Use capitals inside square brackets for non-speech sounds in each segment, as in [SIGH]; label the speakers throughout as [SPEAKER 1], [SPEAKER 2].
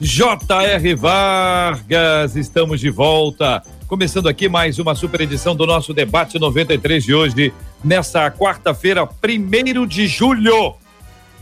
[SPEAKER 1] J.R. Vargas. Estamos de volta. Começando aqui mais uma super edição do nosso debate 93 de hoje, nessa quarta-feira, primeiro de julho.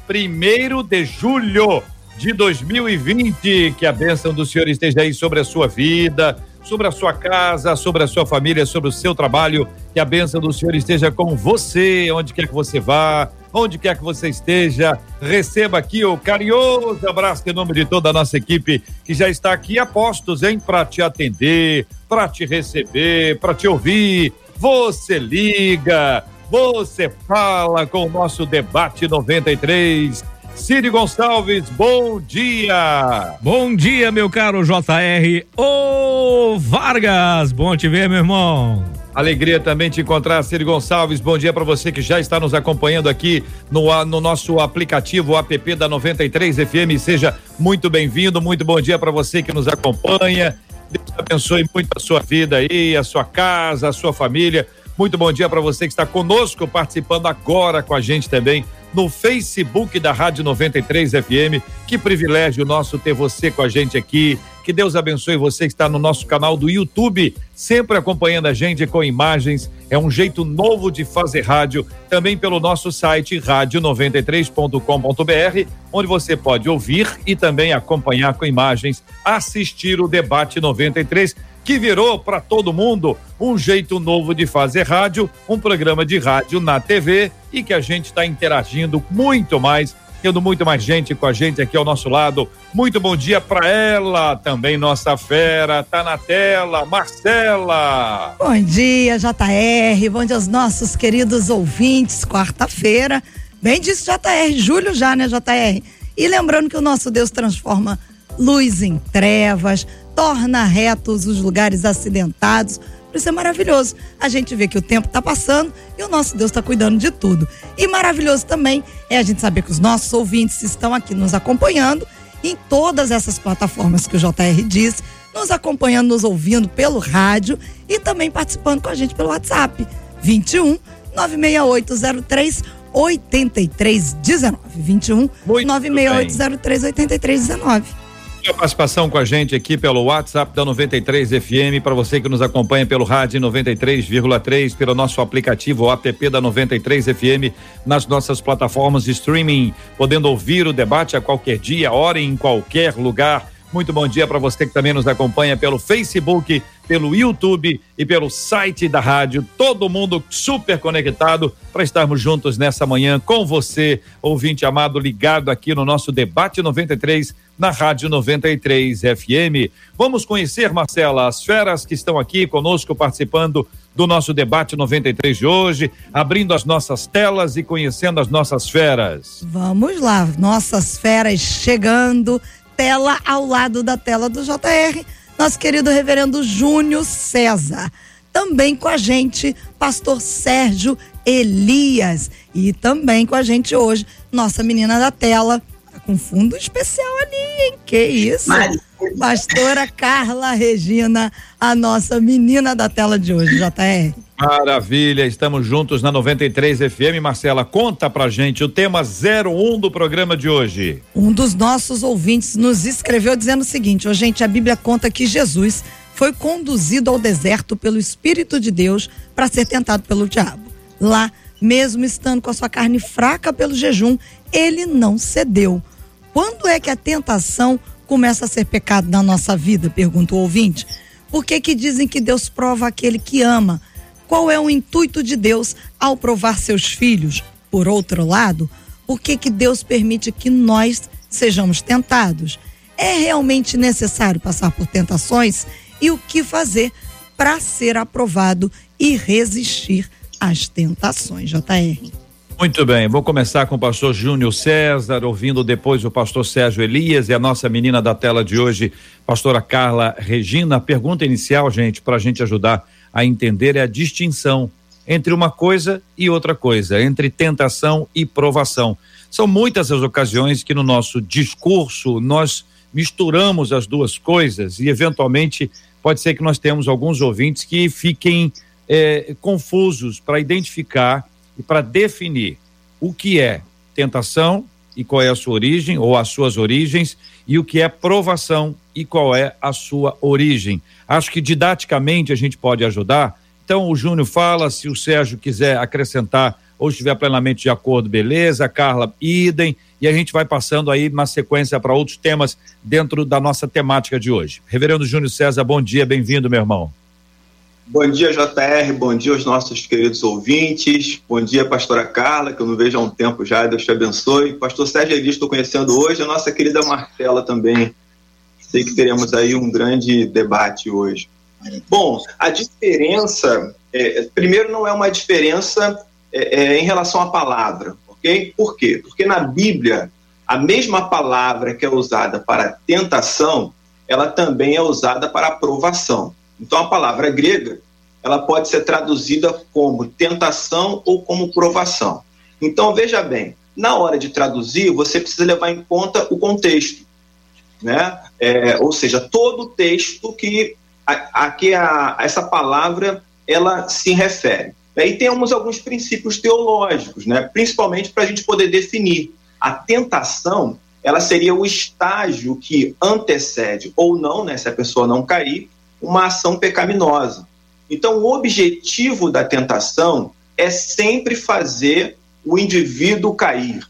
[SPEAKER 1] Primeiro de julho de 2020. Que a bênção do Senhor esteja aí sobre a sua vida, sobre a sua casa, sobre a sua família, sobre o seu trabalho. Que a bênção do Senhor esteja com você, onde quer que você vá, onde quer que você esteja. Receba aqui o carinhoso abraço em nome de toda a nossa equipe que já está aqui a postos, hein, para te atender, para te receber, para te ouvir. Você liga, você fala com o nosso debate 93. Cid Gonçalves, bom dia!
[SPEAKER 2] Bom dia, meu caro JR. Ô Vargas, bom te ver, meu irmão.
[SPEAKER 1] Alegria também te encontrar, Ciro Gonçalves. Bom dia para você que já está nos acompanhando aqui no, no nosso aplicativo app da 93 FM. Seja muito bem-vindo, muito bom dia para você que nos acompanha. Deus abençoe muito a sua vida aí, a sua casa, a sua família. Muito bom dia para você que está conosco, participando agora com a gente também no Facebook da Rádio 93 FM. Que privilégio nosso ter você com a gente aqui. Que Deus abençoe você que está no nosso canal do YouTube, sempre acompanhando a gente com imagens. É um jeito novo de fazer rádio, também pelo nosso site rádio93.com.br, onde você pode ouvir e também acompanhar com imagens, assistir o debate 93 que virou para todo mundo um jeito novo de fazer rádio, um programa de rádio na TV e que a gente está interagindo muito mais, tendo muito mais gente com a gente aqui ao nosso lado. Muito bom dia para ela, também nossa fera, tá na tela, Marcela.
[SPEAKER 3] Bom dia, JR, bom dia aos nossos queridos ouvintes, quarta-feira. Bem disse JR, julho já, né, JR? E lembrando que o nosso Deus transforma luz em trevas, torna retos os lugares acidentados. Por isso é maravilhoso. A gente vê que o tempo está passando e o nosso Deus está cuidando de tudo. E maravilhoso também é a gente saber que os nossos ouvintes estão aqui nos acompanhando em todas essas plataformas que o JR disse, nos acompanhando, nos ouvindo pelo rádio e também participando com a gente pelo WhatsApp. 21 96803 8319. 21 96803 8319
[SPEAKER 1] a participação com a gente aqui pelo WhatsApp da 93 FM, para você que nos acompanha pelo rádio 93,3, pelo nosso aplicativo app da 93 FM, nas nossas plataformas de streaming, podendo ouvir o debate a qualquer dia, hora em qualquer lugar. Muito bom dia para você que também nos acompanha pelo Facebook, pelo YouTube e pelo site da rádio. Todo mundo super conectado para estarmos juntos nessa manhã com você, ouvinte amado, ligado aqui no nosso debate 93 na Rádio 93 FM. Vamos conhecer, Marcela, as feras que estão aqui conosco participando do nosso debate 93 de hoje, abrindo as nossas telas e conhecendo as nossas feras.
[SPEAKER 3] Vamos lá, nossas feras chegando, tela ao lado da tela do JR, nosso querido reverendo Júnior César. Também com a gente, pastor Sérgio Elias. E também com a gente hoje, nossa menina da tela, com fundo especial ali, hein? Que isso? Pastora Carla Regina, a nossa menina da tela de hoje, JR.
[SPEAKER 1] Maravilha, estamos juntos na 93 FM. Marcela, conta pra gente o tema 01 do programa de hoje.
[SPEAKER 3] Um dos nossos ouvintes nos escreveu dizendo o seguinte: oh, gente, a Bíblia conta que Jesus foi conduzido ao deserto pelo Espírito de Deus para ser tentado pelo diabo. Lá, mesmo estando com a sua carne fraca pelo jejum, ele não cedeu. Quando é que a tentação começa a ser pecado na nossa vida? Pergunta o ouvinte. Por que, que dizem que Deus prova aquele que ama? Qual é o intuito de Deus ao provar seus filhos? Por outro lado, por que, que Deus permite que nós sejamos tentados? É realmente necessário passar por tentações? E o que fazer para ser aprovado e resistir às tentações, JR?
[SPEAKER 1] Muito bem, vou começar com o pastor Júnior César, ouvindo depois o pastor Sérgio Elias e a nossa menina da tela de hoje, pastora Carla Regina. A pergunta inicial, gente, para a gente ajudar a entender é a distinção entre uma coisa e outra coisa, entre tentação e provação. São muitas as ocasiões que no nosso discurso nós misturamos as duas coisas e eventualmente pode ser que nós temos alguns ouvintes que fiquem eh, confusos para identificar e para definir o que é tentação e qual é a sua origem ou as suas origens e o que é provação e qual é a sua origem. Acho que didaticamente a gente pode ajudar. Então o Júnior fala, se o Sérgio quiser acrescentar ou estiver plenamente de acordo, beleza. Carla, idem. E a gente vai passando aí na sequência para outros temas dentro da nossa temática de hoje. Reverendo Júnior César, bom dia, bem-vindo, meu irmão.
[SPEAKER 4] Bom dia, JR. Bom dia aos nossos queridos ouvintes. Bom dia, pastora Carla, que eu não vejo há um tempo já. Deus te abençoe. Pastor Sérgio Elias, estou conhecendo hoje. A nossa querida Marcela também. Sei que teremos aí um grande debate hoje. Bom, a diferença, é, primeiro, não é uma diferença é, é, em relação à palavra, ok? Por quê? Porque na Bíblia, a mesma palavra que é usada para tentação, ela também é usada para aprovação. Então, a palavra grega, ela pode ser traduzida como tentação ou como provação. Então, veja bem, na hora de traduzir, você precisa levar em conta o contexto, né? É, ou seja, todo o texto que a, a, que a, essa palavra ela se refere. E temos alguns princípios teológicos, né? principalmente para a gente poder definir. A tentação ela seria o estágio que antecede ou não, né, se a pessoa não cair, uma ação pecaminosa. Então, o objetivo da tentação é sempre fazer o indivíduo cair,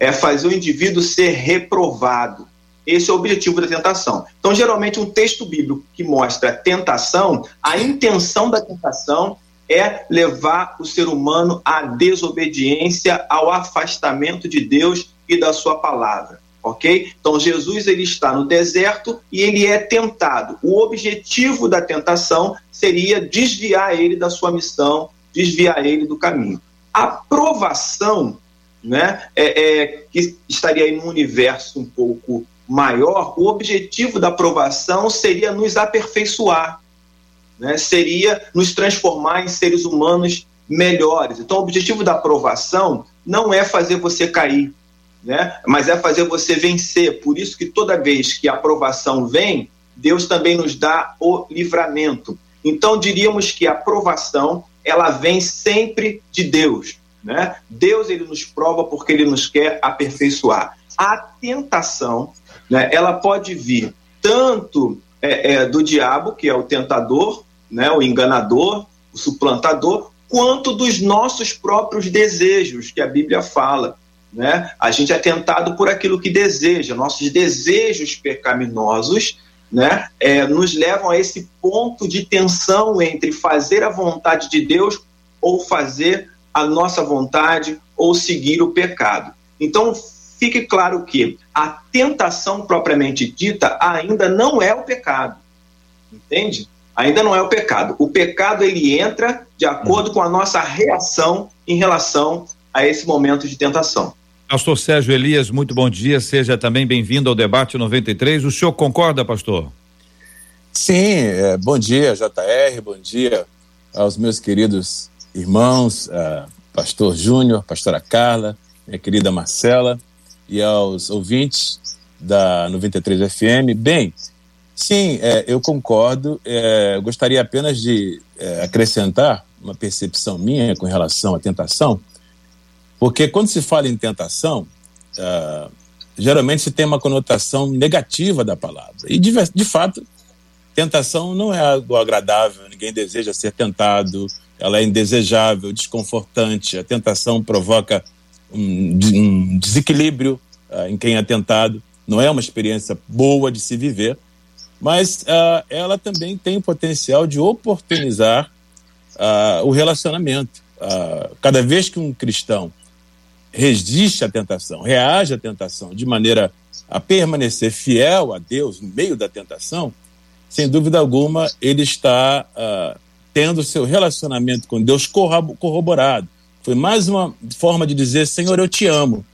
[SPEAKER 4] é fazer o indivíduo ser reprovado. Esse é o objetivo da tentação. Então, geralmente, um texto bíblico que mostra a tentação, a intenção da tentação é levar o ser humano à desobediência, ao afastamento de Deus e da sua palavra ok? Então Jesus ele está no deserto e ele é tentado. O objetivo da tentação seria desviar ele da sua missão, desviar ele do caminho. A provação, né, é, é, que estaria em um universo um pouco maior, o objetivo da provação seria nos aperfeiçoar, né, seria nos transformar em seres humanos melhores. Então, o objetivo da provação não é fazer você cair, né? Mas é fazer você vencer. Por isso que toda vez que a aprovação vem, Deus também nos dá o livramento. Então diríamos que a aprovação ela vem sempre de Deus, né? Deus ele nos prova porque ele nos quer aperfeiçoar. A tentação, né? Ela pode vir tanto é, é, do diabo que é o tentador, né? O enganador, o suplantador, quanto dos nossos próprios desejos que a Bíblia fala né? A gente é tentado por aquilo que deseja, nossos desejos pecaminosos né, é, nos levam a esse ponto de tensão entre fazer a vontade de Deus ou fazer a nossa vontade ou seguir o pecado. Então, fique claro que a tentação propriamente dita ainda não é o pecado, entende? Ainda não é o pecado. O pecado ele entra de acordo com a nossa reação em relação a esse momento de tentação.
[SPEAKER 1] Pastor Sérgio Elias, muito bom dia, seja também bem-vindo ao debate 93. O senhor concorda, pastor?
[SPEAKER 5] Sim, é, bom dia, JR, bom dia aos meus queridos irmãos, uh, pastor Júnior, pastora Carla, minha querida Marcela e aos ouvintes da 93 FM. Bem, sim, é, eu concordo. É, gostaria apenas de é, acrescentar uma percepção minha com relação à tentação porque quando se fala em tentação, uh, geralmente se tem uma conotação negativa da palavra. E, de, de fato, tentação não é algo agradável, ninguém deseja ser tentado, ela é indesejável, desconfortante. A tentação provoca um, um desequilíbrio uh, em quem é tentado, não é uma experiência boa de se viver, mas uh, ela também tem o potencial de oportunizar uh, o relacionamento. cada vez que um cristão resiste à tentação, reage à tentação de maneira a permanecer fiel a Deus no meio da tentação, sem dúvida alguma, ele está uh, tendo seu relacionamento com Deus corroborado, Foi mais uma forma de dizer: Senhor, eu te amo.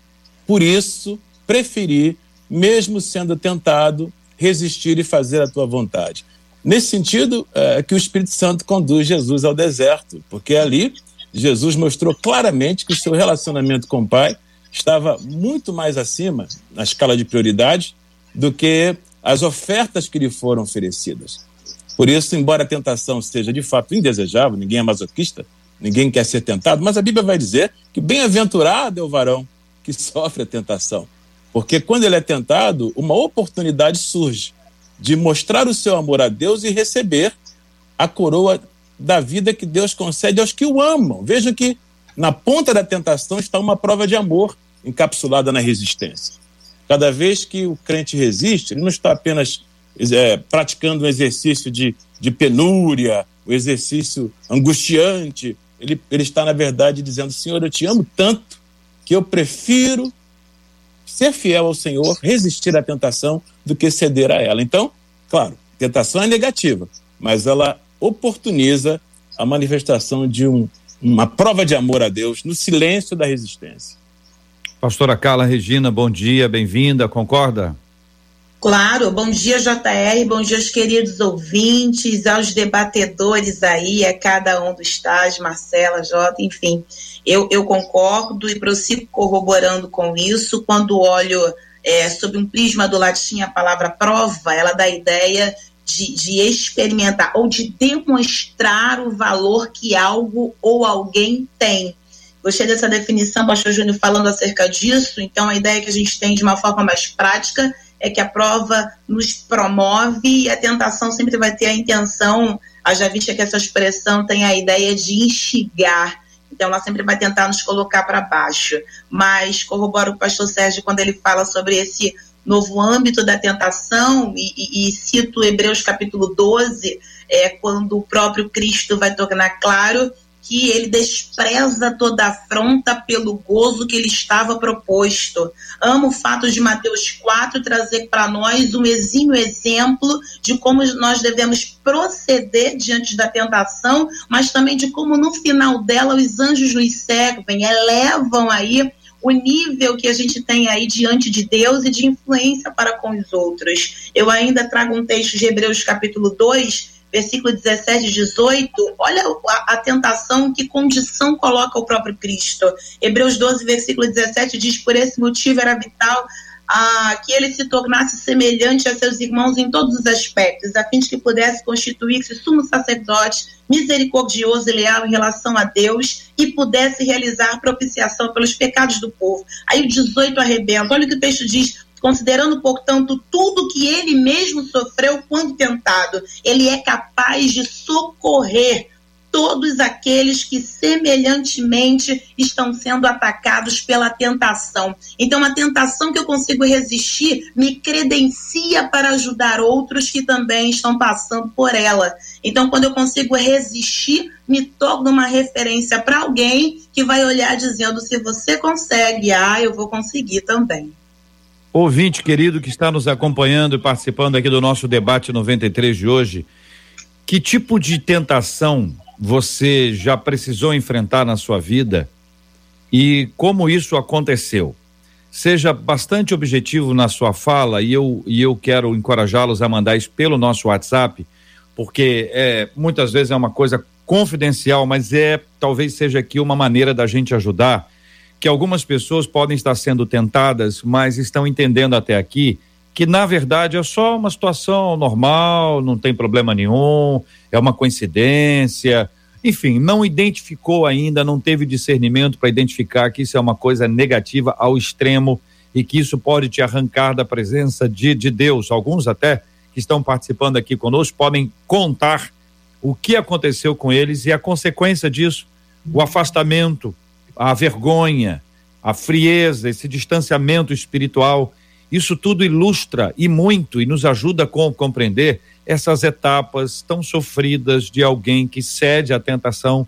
[SPEAKER 5] Por isso, preferi, mesmo sendo tentado, resistir e fazer a tua vontade. Nesse sentido, é que o Espírito Santo conduz Jesus ao deserto, porque ali Jesus mostrou claramente que o seu relacionamento com o Pai estava muito mais acima, na escala de prioridade, do que as ofertas que lhe foram oferecidas. Por isso, embora a tentação seja de fato indesejável, ninguém é masoquista, ninguém quer ser tentado, mas a Bíblia vai dizer que bem-aventurado é o varão que sofre a tentação. Porque quando ele é tentado, uma oportunidade surge de mostrar o seu amor a Deus e receber a coroa da vida que Deus concede aos que o amam. Veja que na ponta da tentação está uma prova de amor encapsulada na resistência. Cada vez que o crente resiste, ele não está apenas é, praticando um exercício de, de penúria, um exercício angustiante, ele, ele está, na verdade, dizendo: Senhor, eu te amo tanto que eu prefiro ser fiel ao Senhor, resistir à tentação, do que ceder a ela. Então, claro, tentação é negativa, mas ela oportuniza a manifestação de um, uma prova de amor a Deus no silêncio da resistência.
[SPEAKER 1] Pastora Carla Regina, bom dia, bem-vinda, concorda?
[SPEAKER 6] Claro, bom dia JR, bom dia aos queridos ouvintes, aos debatedores aí, a cada um dos estágios, Marcela, Jota, enfim. Eu, eu concordo e prossigo corroborando com isso. Quando olho é, sob um prisma do latim a palavra prova, ela dá a ideia de, de experimentar ou de demonstrar o valor que algo ou alguém tem. Gostei dessa definição, pastor Júnior falando acerca disso. Então, a ideia que a gente tem de uma forma mais prática é que a prova nos promove e a tentação sempre vai ter a intenção, já vista que essa expressão tem a ideia de instigar. Então, ela sempre vai tentar nos colocar para baixo. Mas corroboro o pastor Sérgio quando ele fala sobre esse novo âmbito da tentação, e, e, e cito Hebreus capítulo 12, é, quando o próprio Cristo vai tornar claro que ele despreza toda afronta pelo gozo que lhe estava proposto. Amo o fato de Mateus 4 trazer para nós um exímio exemplo de como nós devemos proceder diante da tentação, mas também de como no final dela os anjos nos servem, elevam aí o nível que a gente tem aí diante de Deus e de influência para com os outros. Eu ainda trago um texto de Hebreus capítulo 2, versículo 17 e 18, olha a, a, tentação, que condição coloca o próprio Cristo. Hebreus 12, versículo 17 diz: Por esse motivo era vital ah, que ele se tornasse semelhante a seus irmãos em todos os aspectos, a fim de que pudesse constituir-se sumo sacerdote, misericordioso e leal em relação a Deus e pudesse realizar propiciação pelos pecados do povo. Aí o 18 arrebenta, olha o que o texto diz: considerando, portanto, tudo que ele mesmo sofreu quando tentado, ele é capaz de socorrer todos aqueles que semelhantemente estão sendo atacados pela tentação. Então, a tentação que eu consigo resistir me credencia para ajudar outros que também estão passando por ela. Então, quando eu consigo resistir, me torno uma referência para alguém que vai olhar dizendo: se você consegue, ah, eu vou conseguir também.
[SPEAKER 1] Ouvinte querido que está nos acompanhando e participando aqui do nosso debate 93 de hoje, que tipo de tentação você já precisou enfrentar na sua vida e como isso aconteceu? Seja bastante objetivo na sua fala e eu, e eu quero encorajá-los a mandar isso pelo nosso WhatsApp, porque é, muitas vezes é uma coisa confidencial, mas é talvez seja aqui uma maneira da gente ajudar que algumas pessoas podem estar sendo tentadas, mas estão entendendo até aqui que na verdade é só uma situação normal, não tem problema nenhum, é uma coincidência. Enfim, não identificou ainda, não teve discernimento para identificar que isso é uma coisa negativa ao extremo e que isso pode te arrancar da presença de, de Deus. Alguns até que estão participando aqui conosco podem contar o que aconteceu com eles e a consequência disso, o afastamento, a vergonha, a frieza, esse distanciamento espiritual, isso tudo ilustra e muito e nos ajuda a compreender essas etapas tão sofridas de alguém que cede à tentação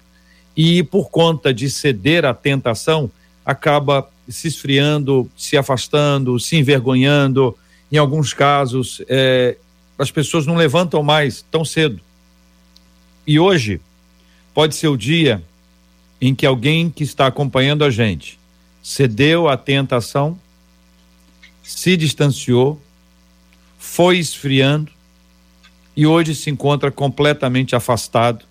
[SPEAKER 1] e, por conta de ceder à tentação, acaba se esfriando, se afastando, se envergonhando. Em alguns casos, é, as pessoas não levantam mais tão cedo. E hoje pode ser o dia em que alguém que está acompanhando a gente cedeu à tentação, se distanciou, foi esfriando e hoje se encontra completamente afastado.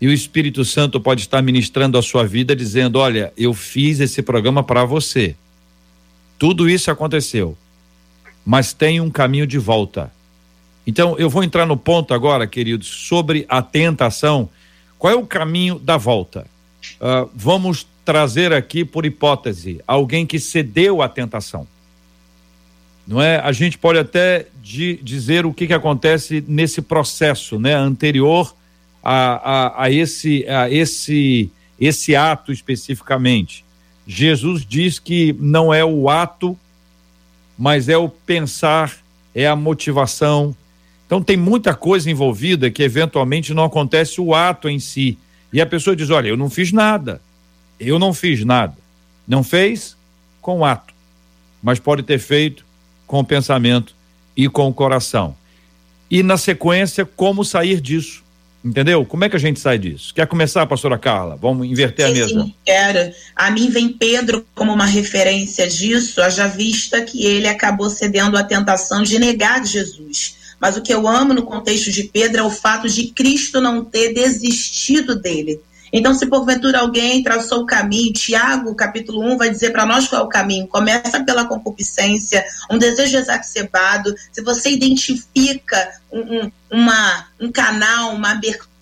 [SPEAKER 1] E o Espírito Santo pode estar ministrando a sua vida, dizendo: Olha, eu fiz esse programa para você. Tudo isso aconteceu, mas tem um caminho de volta. Então, eu vou entrar no ponto agora, queridos, sobre a tentação. Qual é o caminho da volta? Uh, vamos trazer aqui, por hipótese, alguém que cedeu à tentação. Não é? A gente pode até de, dizer o que, que acontece nesse processo, né, anterior a, a, a, esse, a esse, esse ato especificamente. Jesus diz que não é o ato, mas é o pensar, é a motivação. Então tem muita coisa envolvida que eventualmente não acontece o ato em si. E a pessoa diz: Olha, eu não fiz nada. Eu não fiz nada. Não fez com ato, mas pode ter feito com o pensamento e com o coração. E na sequência, como sair disso? Entendeu? Como é que a gente sai disso? Quer começar, pastora Carla? Vamos inverter sim, a mesa. Sim,
[SPEAKER 6] quero. A mim vem Pedro como uma referência disso, haja vista que ele acabou cedendo à tentação de negar Jesus. Mas o que eu amo no contexto de Pedro é o fato de Cristo não ter desistido dele. Então, se porventura alguém traçou o caminho, Tiago, capítulo 1, vai dizer para nós qual é o caminho. Começa pela concupiscência, um desejo exacerbado. Se você identifica um, um, uma, um canal, uma abertura,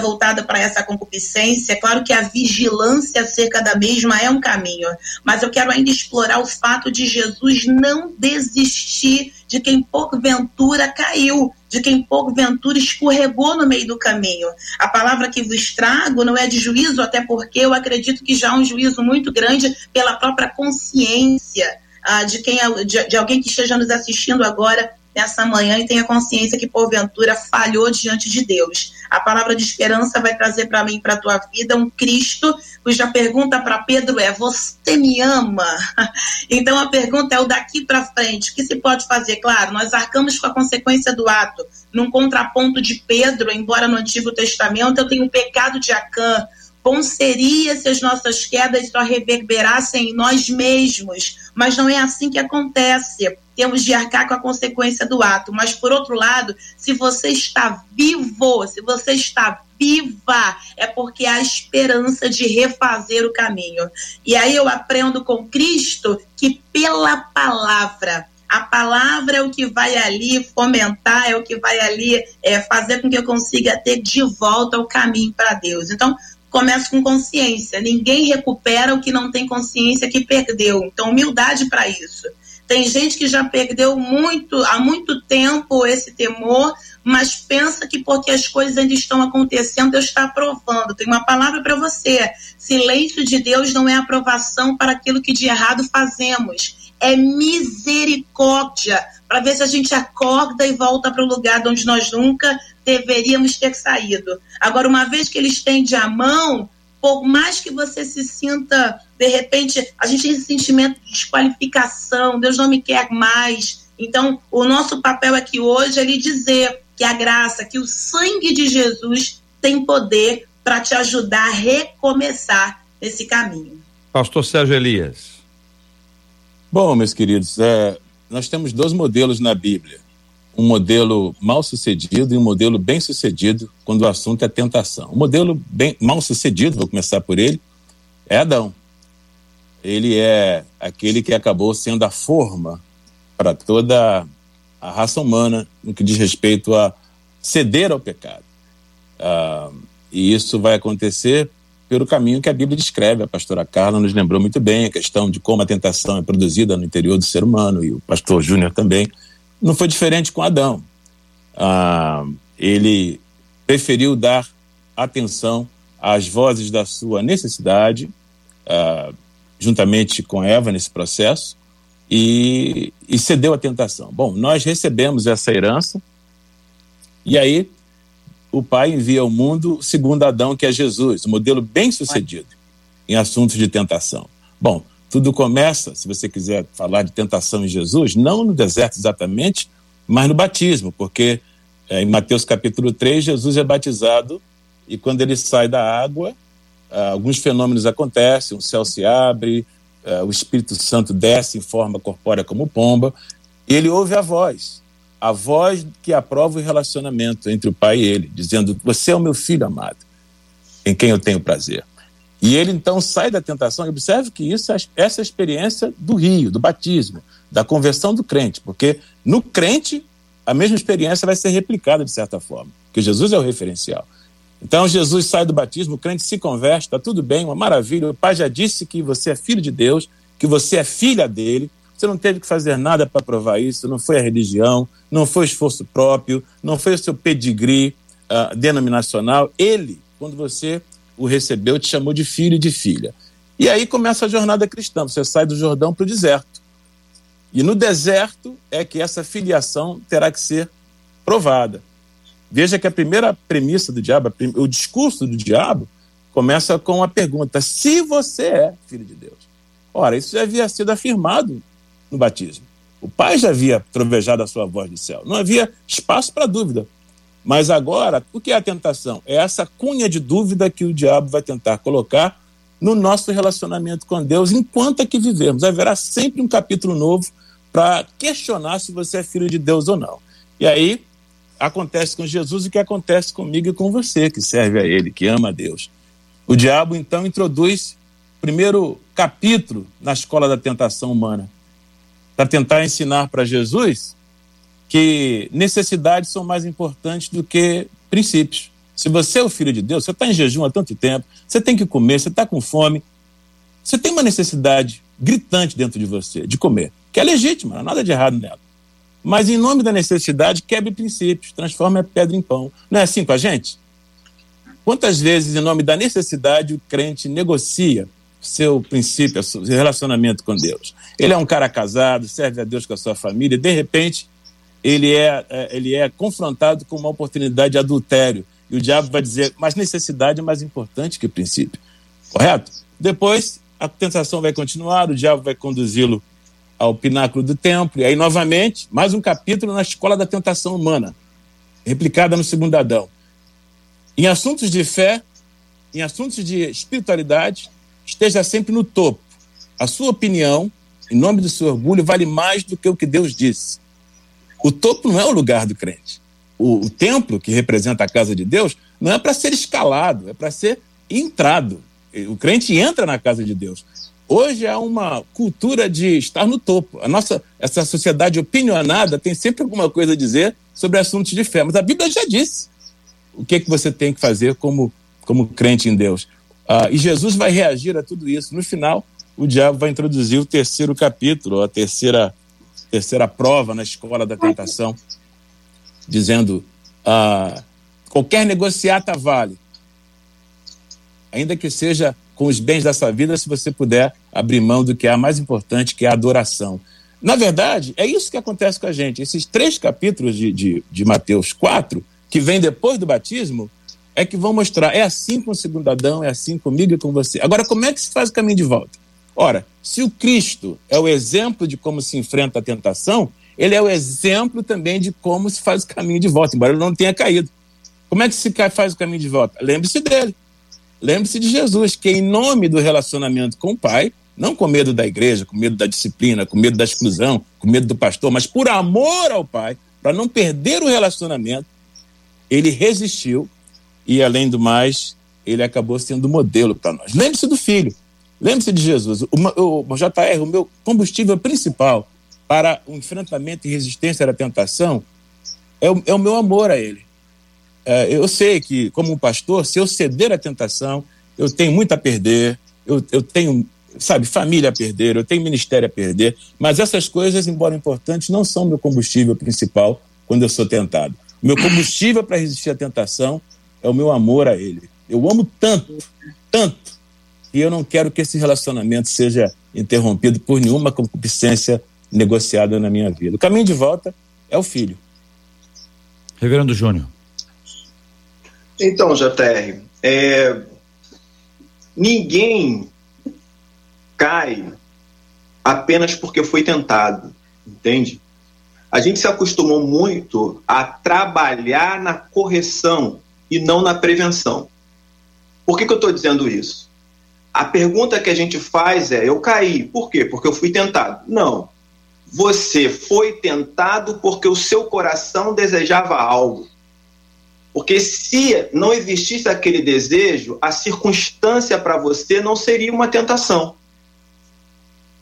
[SPEAKER 6] voltada para essa concupiscência, é claro que a vigilância acerca da mesma é um caminho, mas eu quero ainda explorar o fato de Jesus não desistir de quem porventura caiu, de quem porventura escorregou no meio do caminho. A palavra que vos trago não é de juízo, até porque eu acredito que já há um juízo muito grande pela própria consciência ah, de quem é, de, de alguém que esteja nos assistindo agora nessa manhã e tenha consciência que porventura falhou diante de Deus. A palavra de esperança vai trazer para mim, para a tua vida, um Cristo cuja pergunta para Pedro é: Você me ama? [LAUGHS] Então a pergunta é o daqui para frente. O que se pode fazer? Claro, nós arcamos com a consequência do ato. Num contraponto de Pedro, embora no Antigo Testamento eu tenho o pecado de Acã, Bom seria se as nossas quedas só reverberassem em nós mesmos, mas não é assim que acontece. Temos de arcar com a consequência do ato. Mas, por outro lado, se você está vivo, se você está viva, é porque há esperança de refazer o caminho. E aí eu aprendo com Cristo que, pela palavra, a palavra é o que vai ali fomentar, é o que vai ali é, fazer com que eu consiga ter de volta o caminho para Deus. Então, começa com consciência. Ninguém recupera o que não tem consciência que perdeu. Então, humildade para isso. Tem gente que já perdeu muito, há muito tempo esse temor, mas pensa que porque as coisas ainda estão acontecendo, Deus está aprovando. Tem uma palavra para você: silêncio de Deus não é aprovação para aquilo que de errado fazemos, é misericórdia para ver se a gente acorda e volta para o lugar de onde nós nunca deveríamos ter saído. Agora, uma vez que ele estende a mão, por mais que você se sinta, de repente, a gente tem esse sentimento de desqualificação, Deus não me quer mais. Então, o nosso papel aqui hoje é lhe dizer que a graça, que o sangue de Jesus tem poder para te ajudar a recomeçar nesse caminho.
[SPEAKER 1] Pastor Sérgio Elias.
[SPEAKER 5] Bom, meus queridos, é, nós temos dois modelos na Bíblia um modelo mal sucedido e um modelo bem sucedido quando o assunto é tentação. O modelo bem mal sucedido, vou começar por ele, é Adão. Ele é aquele que acabou sendo a forma para toda a raça humana no que diz respeito a ceder ao pecado. Ah, e isso vai acontecer pelo caminho que a Bíblia descreve. A pastora Carla nos lembrou muito bem a questão de como a tentação é produzida no interior do ser humano, e o pastor Júnior também não foi diferente com Adão. Ah, ele preferiu dar atenção às vozes da sua necessidade, ah, juntamente com Eva nesse processo, e, e cedeu à tentação. Bom, nós recebemos essa herança, e aí o pai envia ao mundo segundo Adão, que é Jesus, um modelo bem sucedido em assuntos de tentação. Bom, tudo começa, se você quiser falar de tentação em Jesus, não no deserto exatamente, mas no batismo, porque é, em Mateus capítulo 3, Jesus é batizado e quando ele sai da água, ah, alguns fenômenos acontecem, o céu se abre, ah, o Espírito Santo desce em forma corpórea como pomba, e ele ouve a voz, a voz que aprova o relacionamento entre o pai e ele, dizendo: Você é o meu filho amado, em quem eu tenho prazer. E ele então sai da tentação. E observe que isso, essa é a experiência do rio, do batismo, da conversão do crente, porque no crente a mesma experiência vai ser replicada de certa forma, porque Jesus é o referencial. Então Jesus sai do batismo, o crente se converte, está tudo bem, uma maravilha. O pai já disse que você é filho de Deus, que você é filha dele. Você não teve que fazer nada para provar isso, não foi a religião, não foi esforço próprio, não foi o seu pedigree uh, denominacional. Ele, quando você o recebeu, te chamou de filho e de filha. E aí começa a jornada cristã. Você sai do Jordão para o deserto. E no deserto é que essa filiação terá que ser provada. Veja que a primeira premissa do diabo, o discurso do diabo, começa com a pergunta: se você é filho de Deus. Ora, isso já havia sido afirmado no batismo. O pai já havia trovejado a sua voz do céu. Não havia espaço para dúvida. Mas agora, o que é a tentação? É essa cunha de dúvida que o diabo vai tentar colocar no nosso relacionamento com Deus enquanto aqui vivemos. Haverá sempre um capítulo novo para questionar se você é filho de Deus ou não. E aí acontece com Jesus o que acontece comigo e com você, que serve a Ele, que ama a Deus. O diabo então introduz o primeiro capítulo na escola da tentação humana para tentar ensinar para Jesus que necessidades são mais importantes do que princípios. Se você é o filho de Deus, você está em jejum há tanto tempo, você tem que comer, você está com fome, você tem uma necessidade gritante dentro de você de comer, que é legítima, não há nada de errado nela. Mas em nome da necessidade, quebre princípios, transforme a pedra em pão. Não é assim com a gente? Quantas vezes, em nome da necessidade, o crente negocia seu princípio, seu relacionamento com Deus? Ele é um cara casado, serve a Deus com a sua família, e de repente ele é, é, ele é confrontado com uma oportunidade de adultério. E o diabo vai dizer, mas necessidade é mais importante que princípio. Correto? Depois, a tentação vai continuar, o diabo vai conduzi-lo ao pináculo do templo. E aí, novamente, mais um capítulo na escola da tentação humana, replicada no segundo Adão. Em assuntos de fé, em assuntos de espiritualidade, esteja sempre no topo. A sua opinião, em nome do seu orgulho, vale mais do que o que Deus disse. O topo não é o lugar do crente. O, o templo, que representa a casa de Deus, não é para ser escalado, é para ser entrado. O crente entra na casa de Deus. Hoje é uma cultura de estar no topo. A nossa essa sociedade opinionada tem sempre alguma coisa a dizer sobre assuntos de fé, mas a Bíblia já disse o que, é que você tem que fazer como, como crente em Deus. Ah, e Jesus vai reagir a tudo isso. No final, o diabo vai introduzir o terceiro capítulo, a terceira terceira prova na escola da tentação, dizendo: ah, qualquer negociata vale, ainda que seja com os bens dessa vida, se você puder abrir mão do que é mais importante, que é a adoração. Na verdade, é isso que acontece com a gente. Esses três capítulos de, de, de Mateus 4, que vem depois do batismo, é que vão mostrar. É assim com o segundo Adão, é assim comigo e com você. Agora, como é que se faz o caminho de volta? Ora, se o Cristo é o exemplo de como se enfrenta a tentação, ele é o exemplo também de como se faz o caminho de volta, embora ele não tenha caído. Como é que se faz o caminho de volta? Lembre-se dele. Lembre-se de Jesus, que em nome do relacionamento com o Pai, não com medo da igreja, com medo da disciplina, com medo da exclusão, com medo do pastor, mas por amor ao Pai, para não perder o relacionamento, ele resistiu e, além do mais, ele acabou sendo modelo para nós. Lembre-se do filho. Lembre-se de Jesus. O, o, o JR, o meu combustível principal para o enfrentamento e resistência à tentação é o, é o meu amor a Ele. É, eu sei que, como pastor, se eu ceder à tentação, eu tenho muito a perder, eu, eu tenho, sabe, família a perder, eu tenho ministério a perder, mas essas coisas, embora importantes, não são meu combustível principal quando eu sou tentado. O meu combustível para resistir à tentação é o meu amor a Ele. Eu amo tanto, tanto, e eu não quero que esse relacionamento seja interrompido por nenhuma concupiscência negociada na minha vida. O caminho de volta é o filho.
[SPEAKER 1] Reverendo Júnior.
[SPEAKER 4] Então, JR, é, ninguém cai apenas porque foi tentado, entende? A gente se acostumou muito a trabalhar na correção e não na prevenção. Por que, que eu estou dizendo isso? A pergunta que a gente faz é: eu caí, por quê? Porque eu fui tentado. Não. Você foi tentado porque o seu coração desejava algo. Porque se não existisse aquele desejo, a circunstância para você não seria uma tentação.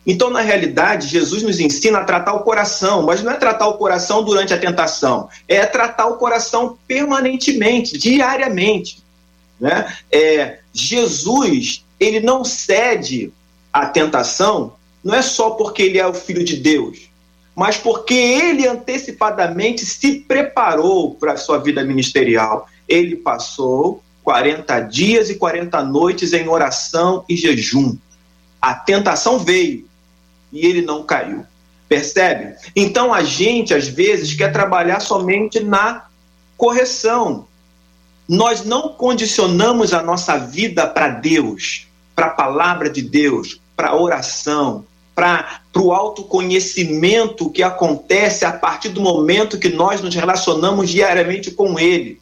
[SPEAKER 4] Então, na realidade, Jesus nos ensina a tratar o coração, mas não é tratar o coração durante a tentação, é tratar o coração permanentemente, diariamente. Né? É, Jesus, ele não cede à tentação, não é só porque ele é o filho de Deus, mas porque ele antecipadamente se preparou para a sua vida ministerial. Ele passou 40 dias e 40 noites em oração e jejum. A tentação veio e ele não caiu. Percebe? Então a gente, às vezes, quer trabalhar somente na correção, nós não condicionamos a nossa vida para Deus, para a palavra de Deus, para a oração, para o autoconhecimento que acontece a partir do momento que nós nos relacionamos diariamente com Ele.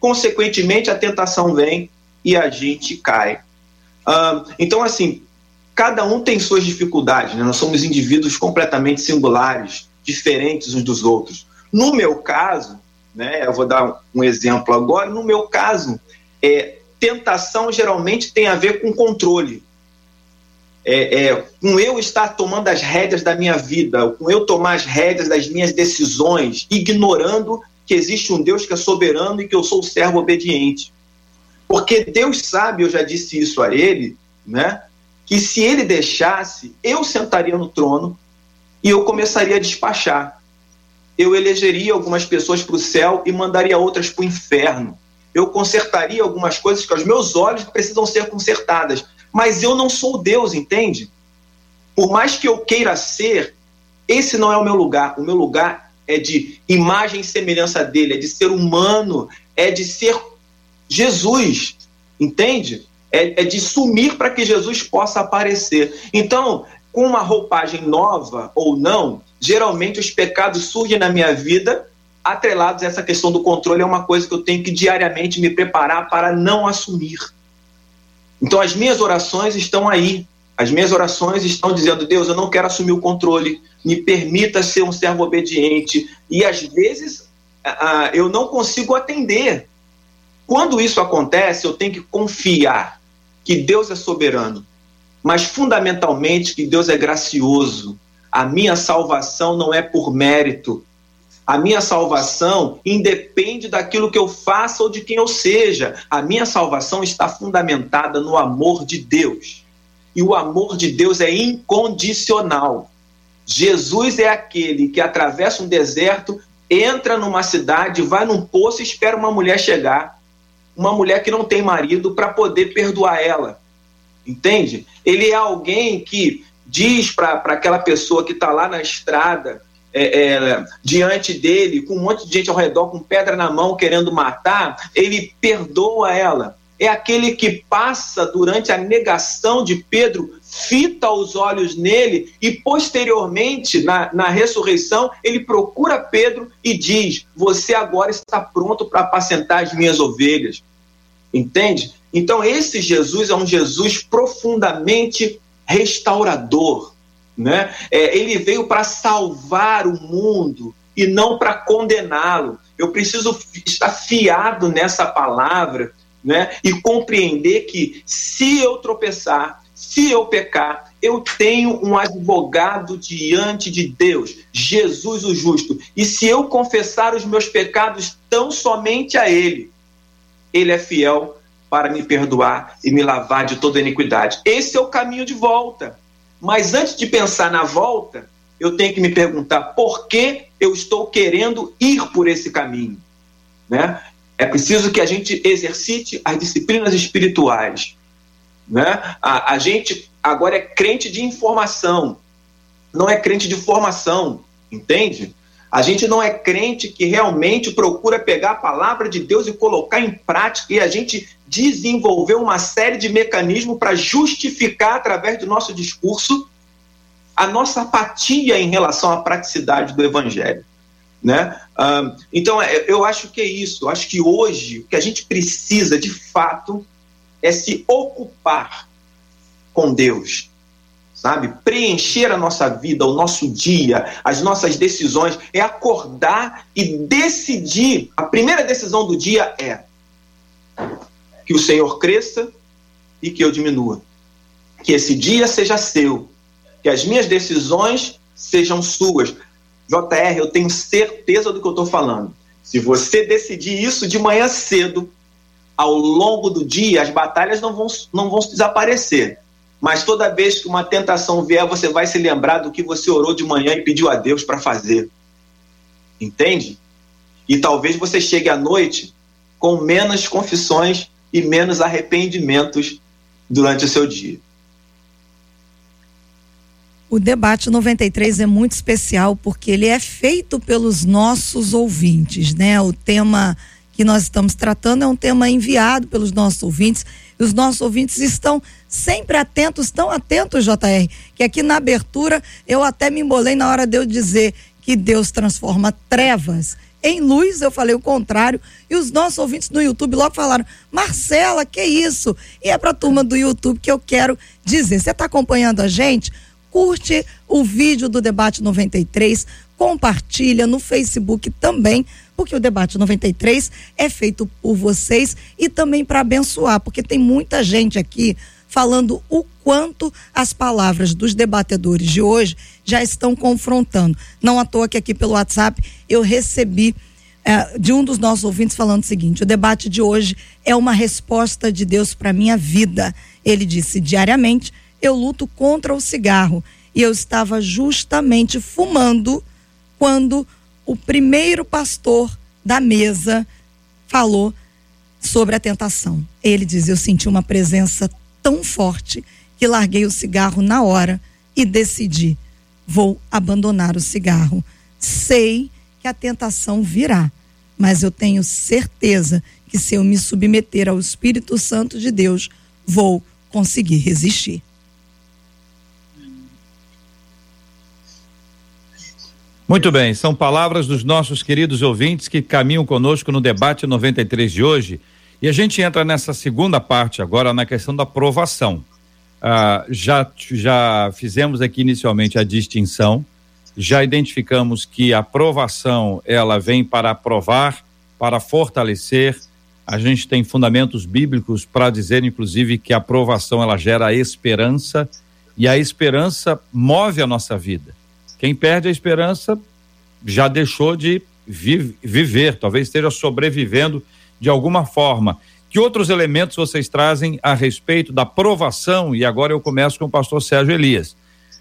[SPEAKER 4] Consequentemente, a tentação vem e a gente cai. então, assim, cada um tem suas dificuldades, né? nós somos indivíduos completamente singulares, diferentes uns dos outros. No meu caso, né? Eu vou dar um exemplo agora. No meu caso, é, tentação geralmente tem a ver com controle. É, é, com eu estar tomando as rédeas da minha vida, com eu tomar as rédeas das minhas decisões, ignorando que existe um Deus que é soberano e que eu sou servo obediente. Porque Deus sabe, eu já disse isso a ele, né? Que se ele deixasse, eu sentaria no trono e eu começaria a despachar eu elegeria algumas pessoas para o céu e mandaria outras para o inferno. Eu consertaria algumas coisas que aos meus olhos precisam ser consertadas. Mas eu não sou Deus, entende? Por mais que eu queira ser, esse não é o meu lugar. O meu lugar é de imagem e semelhança dele, é de ser humano, é de ser Jesus, entende? É, é de sumir para que Jesus possa aparecer. Então, com uma roupagem nova ou não, geralmente os pecados surgem na minha vida atrelados a essa questão do controle, é uma coisa que eu tenho que diariamente me preparar para não assumir. Então as minhas orações estão aí. As minhas orações estão dizendo: Deus, eu não quero assumir o controle, me permita ser um servo obediente. E às vezes eu não consigo atender. Quando isso acontece, eu tenho que confiar que Deus é soberano, mas fundamentalmente que Deus é gracioso, a minha salvação não é por mérito. A minha salvação independe daquilo que eu faça ou de quem eu seja. A minha salvação está fundamentada no amor de Deus. E o amor de Deus é incondicional. Jesus é aquele que atravessa um deserto, entra numa cidade, vai num poço e espera uma mulher chegar. Uma mulher que não tem marido para poder perdoar ela. Entende? Ele é alguém que diz para aquela pessoa que está lá na estrada, é, é, diante dele, com um monte de gente ao redor, com pedra na mão, querendo matar, ele perdoa ela. É aquele que passa durante a negação de Pedro, fita os olhos nele e, posteriormente, na, na ressurreição, ele procura Pedro e diz: Você agora está pronto para apacentar as minhas ovelhas. Entende? Então, esse Jesus é um Jesus profundamente restaurador. Né? É, ele veio para salvar o mundo e não para condená-lo. Eu preciso estar fiado nessa palavra né? e compreender que se eu tropeçar, se eu pecar, eu tenho um advogado diante de Deus, Jesus o justo. E se eu confessar os meus pecados tão somente a Ele, Ele é fiel para me perdoar e me lavar de toda iniquidade. Esse é o caminho de volta. Mas antes de pensar na volta, eu tenho que me perguntar por que eu estou querendo ir por esse caminho. Né? É preciso que a gente exercite as disciplinas espirituais. Né? A, a gente agora é crente de informação, não é crente de formação, entende? A gente não é crente que realmente procura pegar a palavra de Deus e colocar em prática, e a gente desenvolveu uma série de mecanismos para justificar, através do nosso discurso, a nossa apatia em relação à praticidade do Evangelho. Né? então, é, eu acho que é isso. Eu acho que hoje o que a gente precisa, de fato, é se ocupar com Deus, sabe? Preencher a nossa vida, o nosso dia, as nossas decisões, é acordar e decidir. A primeira decisão do dia é que o Senhor cresça e que eu diminua. Que esse dia seja seu, que as minhas decisões sejam suas. JR, eu tenho certeza do que eu estou falando. Se você decidir isso de manhã cedo, ao longo do dia, as batalhas não vão, não vão desaparecer. Mas toda vez que uma tentação vier, você vai se lembrar do que você orou de manhã e pediu a Deus para fazer. Entende? E talvez você chegue à noite com menos confissões e menos arrependimentos durante o seu dia.
[SPEAKER 3] O debate 93 é muito especial porque ele é feito pelos nossos ouvintes, né? O tema que nós estamos tratando é um tema enviado pelos nossos ouvintes. E os nossos ouvintes estão sempre atentos, tão atentos, JR, que aqui na abertura eu até me embolei na hora de eu dizer que Deus transforma trevas em luz, eu falei o contrário, e os nossos ouvintes no YouTube logo falaram: Marcela, que isso? E é para a turma do YouTube que eu quero dizer. Você está acompanhando a gente? Curte o vídeo do Debate 93, compartilha no Facebook também, porque o Debate 93 é feito por vocês e também para abençoar, porque tem muita gente aqui falando o quanto as palavras dos debatedores de hoje já estão confrontando. Não à toa que aqui pelo WhatsApp eu recebi é, de um dos nossos ouvintes falando o seguinte: o debate de hoje é uma resposta de Deus para minha vida. Ele disse: diariamente eu luto contra o cigarro e eu estava justamente fumando quando o primeiro pastor da mesa falou sobre a tentação. Ele diz: Eu senti uma presença tão forte que larguei o cigarro na hora e decidi: vou abandonar o cigarro. Sei que a tentação virá, mas eu tenho certeza que se eu me submeter ao Espírito Santo de Deus, vou conseguir resistir.
[SPEAKER 1] Muito bem, são palavras dos nossos queridos ouvintes que caminham conosco no debate 93 de hoje. E a gente entra nessa segunda parte agora na questão da aprovação. Ah, já, já fizemos aqui inicialmente a distinção, já identificamos que a aprovação ela vem para aprovar, para fortalecer. A gente tem fundamentos bíblicos para dizer, inclusive, que a aprovação ela gera esperança e a esperança move a nossa vida. Quem perde a esperança já deixou de vi viver, talvez esteja sobrevivendo de alguma forma. Que outros elementos vocês trazem a respeito da provação? E agora eu começo com o pastor Sérgio Elias.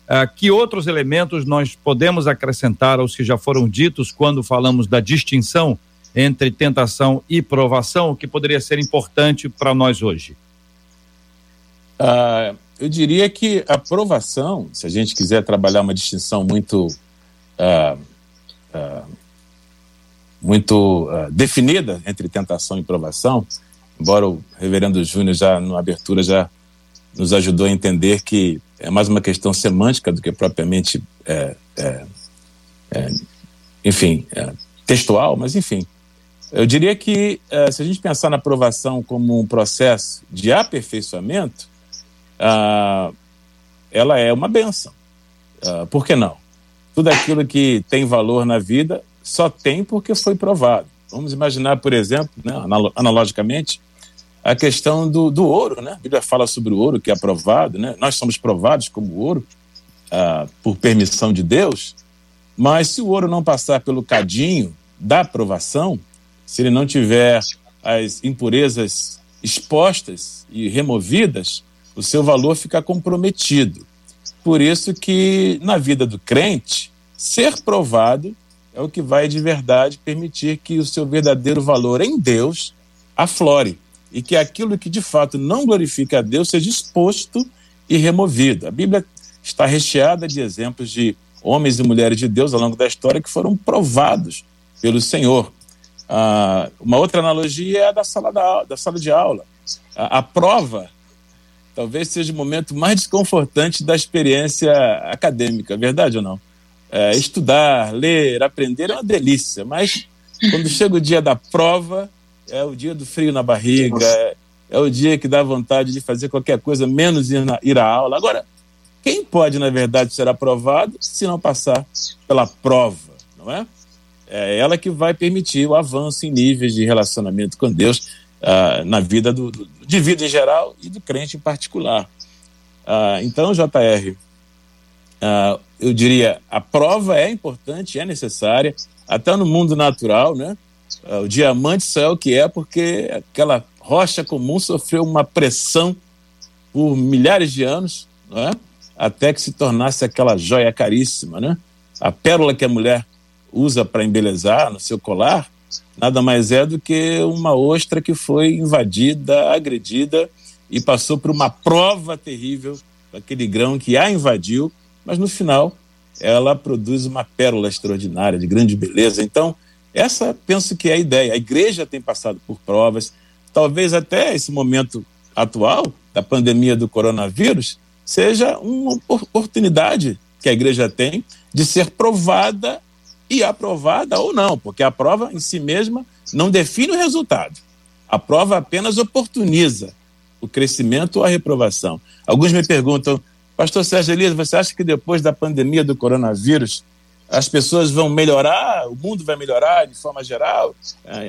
[SPEAKER 1] Uh, que outros elementos nós podemos acrescentar aos que já foram ditos quando falamos da distinção entre tentação e provação, que poderia ser importante para nós hoje?
[SPEAKER 5] Uh, eu diria que a provação, se a gente quiser trabalhar uma distinção muito uh, muito definida entre tentação e provação, embora o reverendo Júnior já na abertura já nos ajudou a entender que é mais uma questão semântica do que propriamente, é, é, é, enfim, é, textual, mas enfim. Eu diria que é, se a gente pensar na aprovação como um processo de aperfeiçoamento, ah, ela é uma benção. Ah, por que não? Tudo aquilo que tem valor na vida só tem porque foi provado. Vamos imaginar, por exemplo, né, analogicamente, a questão do, do ouro, né? A Bíblia fala sobre o ouro que é aprovado, né? Nós somos provados como ouro ah, por permissão de Deus, mas se o ouro não passar pelo cadinho da aprovação, se ele não tiver as impurezas expostas e removidas, o seu valor fica comprometido. Por isso que na vida do crente, ser provado é o que vai de verdade permitir que o seu verdadeiro valor em Deus aflore e que aquilo que de fato não glorifica a Deus seja exposto e removido. A Bíblia está recheada de exemplos de homens e mulheres de Deus ao longo da história que foram provados pelo Senhor. Ah, uma outra analogia é a da sala, da, da sala de aula. A, a prova talvez seja o momento mais desconfortante da experiência acadêmica, verdade ou não? É, estudar, ler, aprender é uma delícia, mas quando chega o dia da prova, é o dia do frio na barriga, é, é o dia que dá vontade de fazer qualquer coisa, menos ir, na, ir à aula. Agora, quem pode, na verdade, ser aprovado se não passar pela prova, não é? É ela que vai permitir o avanço em níveis de relacionamento com Deus uh, na vida do, do, de vida em geral e do crente em particular. Uh, então, JR, ah, eu diria, a prova é importante, é necessária, até no mundo natural, né? o diamante só é o que é porque aquela rocha comum sofreu uma pressão por milhares de anos, é? até que se tornasse aquela joia caríssima, né? A pérola que a mulher usa para embelezar no seu colar nada mais é do que uma ostra que foi invadida, agredida e passou por uma prova terrível aquele grão que a invadiu, mas no final ela produz uma pérola extraordinária de grande beleza. Então, essa penso que é a ideia. A igreja tem passado por provas, talvez até esse momento atual da pandemia do coronavírus seja uma oportunidade que a igreja tem de ser provada e aprovada ou não, porque a prova em si mesma não define o resultado. A prova apenas oportuniza o crescimento ou a reprovação. Alguns me perguntam, Pastor Sérgio Elias, você acha que depois da pandemia do coronavírus as pessoas vão melhorar, o mundo vai melhorar de forma geral,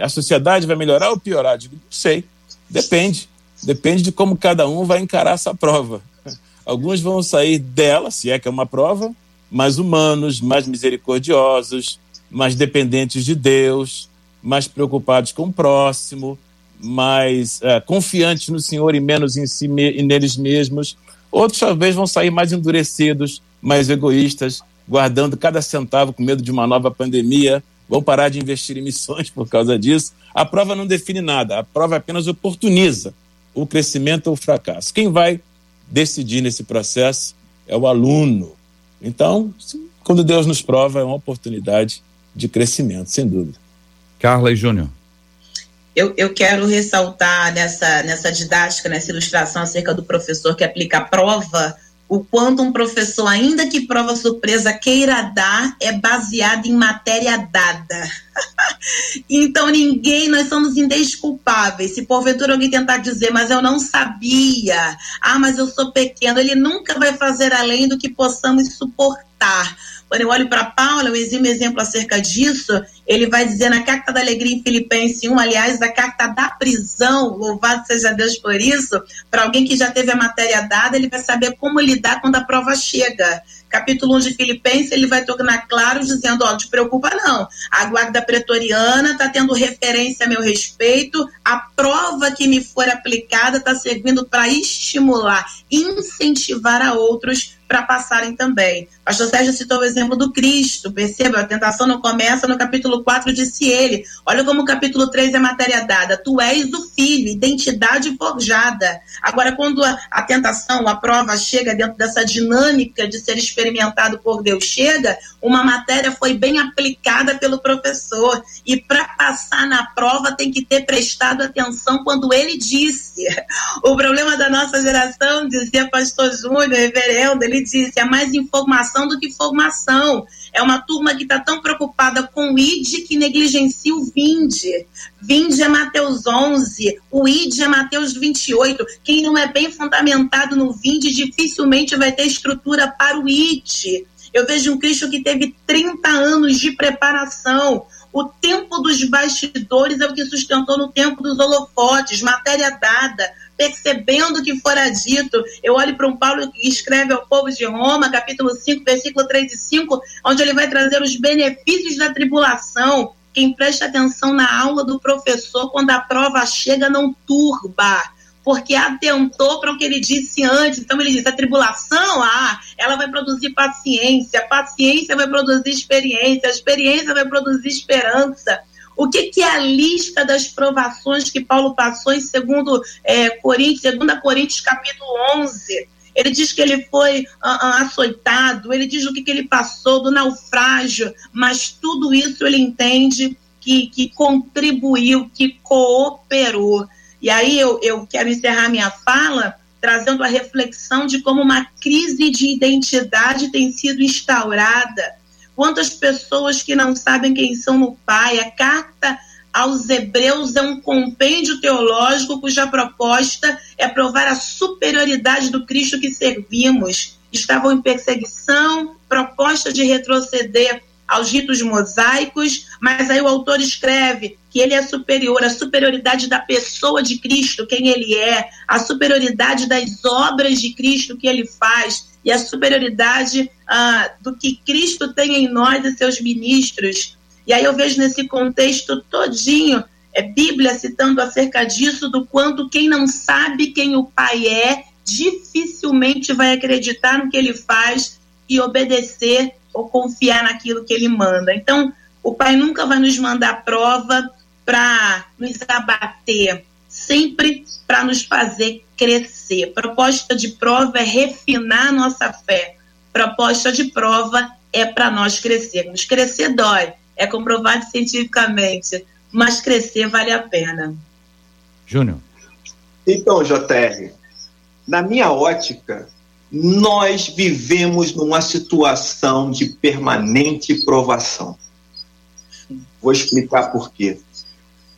[SPEAKER 5] a sociedade vai melhorar ou piorar? Digo, não sei, depende. Depende de como cada um vai encarar essa prova. [LAUGHS] Alguns vão sair dela, se é que é uma prova, mais humanos, mais misericordiosos, mais dependentes de Deus, mais preocupados com o próximo, mais é, confiantes no Senhor e menos em si e neles mesmos. Outros talvez vão sair mais endurecidos, mais egoístas, guardando cada centavo com medo de uma nova pandemia, vão parar de investir em missões por causa disso. A prova não define nada, a prova apenas oportuniza o crescimento ou o fracasso. Quem vai decidir nesse processo é o aluno. Então, quando Deus nos prova, é uma oportunidade de crescimento, sem dúvida.
[SPEAKER 1] Carla e Júnior.
[SPEAKER 6] Eu, eu quero ressaltar nessa, nessa didática, nessa ilustração acerca do professor que aplica a prova o quanto um professor, ainda que prova surpresa queira dar, é baseado em matéria dada. [LAUGHS] então ninguém, nós somos indesculpáveis. Se porventura alguém tentar dizer, mas eu não sabia, ah, mas eu sou pequeno, ele nunca vai fazer além do que possamos suportar. Quando eu olho para Paulo, um exímio exemplo acerca disso, ele vai dizer na Carta da Alegria em Filipenses 1, aliás, a Carta da Prisão, louvado seja Deus por isso, para alguém que já teve a matéria dada, ele vai saber como lidar quando a prova chega. Capítulo 1 de Filipenses, ele vai tornar claro dizendo, ó, não te preocupa não, a guarda pretoriana está tendo referência a meu respeito, a prova que me for aplicada está servindo para estimular, incentivar a outros para passarem também. Pastor Sérgio citou o exemplo do Cristo, perceba, a tentação não começa no capítulo 4, disse ele. Olha como o capítulo 3 é matéria dada. Tu és o filho, identidade forjada. Agora, quando a, a tentação, a prova chega dentro dessa dinâmica de ser experimentado por Deus, chega, uma matéria foi bem aplicada pelo professor. E para passar na prova tem que ter prestado atenção quando ele disse. O problema da nossa geração, dizia pastor Júnior, reverendo, ele disse, é mais informação do que formação. É uma turma que está tão preocupada com o ID que negligencia o vinde. Vinde é Mateus 11, o ID é Mateus 28. Quem não é bem fundamentado no vinde dificilmente vai ter estrutura para o ID. Eu vejo um Cristo que teve 30 anos de preparação. O tempo dos bastidores é o que sustentou no tempo dos holofotes, matéria dada, percebendo o que fora dito. Eu olho para um Paulo que escreve ao povo de Roma, capítulo 5, versículo 3 e 5, onde ele vai trazer os benefícios da tribulação. Quem presta atenção na aula do professor, quando a prova chega, não turba porque atentou para o que ele disse antes. Então ele disse: a tribulação, ah, ela vai produzir paciência, a paciência vai produzir experiência, a experiência vai produzir esperança. O que, que, é a lista das provações que Paulo passou em segundo, é, Coríntios, 2 Coríntios capítulo 11? Ele diz que ele foi uh, açoitado, ele diz o que, que ele passou, do naufrágio, mas tudo isso ele entende que, que contribuiu, que cooperou. E aí eu, eu quero encerrar minha fala trazendo a reflexão de como uma crise de identidade tem sido instaurada Quantas pessoas que não sabem quem são no Pai? A carta aos Hebreus é um compêndio teológico cuja proposta é provar a superioridade do Cristo que servimos. Estavam em perseguição, proposta de retroceder aos ritos mosaicos, mas aí o autor escreve que ele é superior, a superioridade da pessoa de Cristo, quem ele é, a superioridade das obras de Cristo que ele faz e a superioridade ah, do que Cristo tem em nós e seus ministros. E aí eu vejo nesse contexto todinho é Bíblia citando acerca disso do quanto quem não sabe quem o Pai é dificilmente vai acreditar no que ele faz e obedecer ou confiar naquilo que ele manda. Então, o Pai nunca vai nos mandar prova para nos abater, sempre para nos fazer crescer. Proposta de prova é refinar nossa fé. Proposta de prova é para nós crescermos. Crescer dói, é comprovado cientificamente, mas crescer vale a pena.
[SPEAKER 1] Júnior.
[SPEAKER 4] Então, JR, na minha ótica, nós vivemos numa situação de permanente provação. Vou explicar por quê.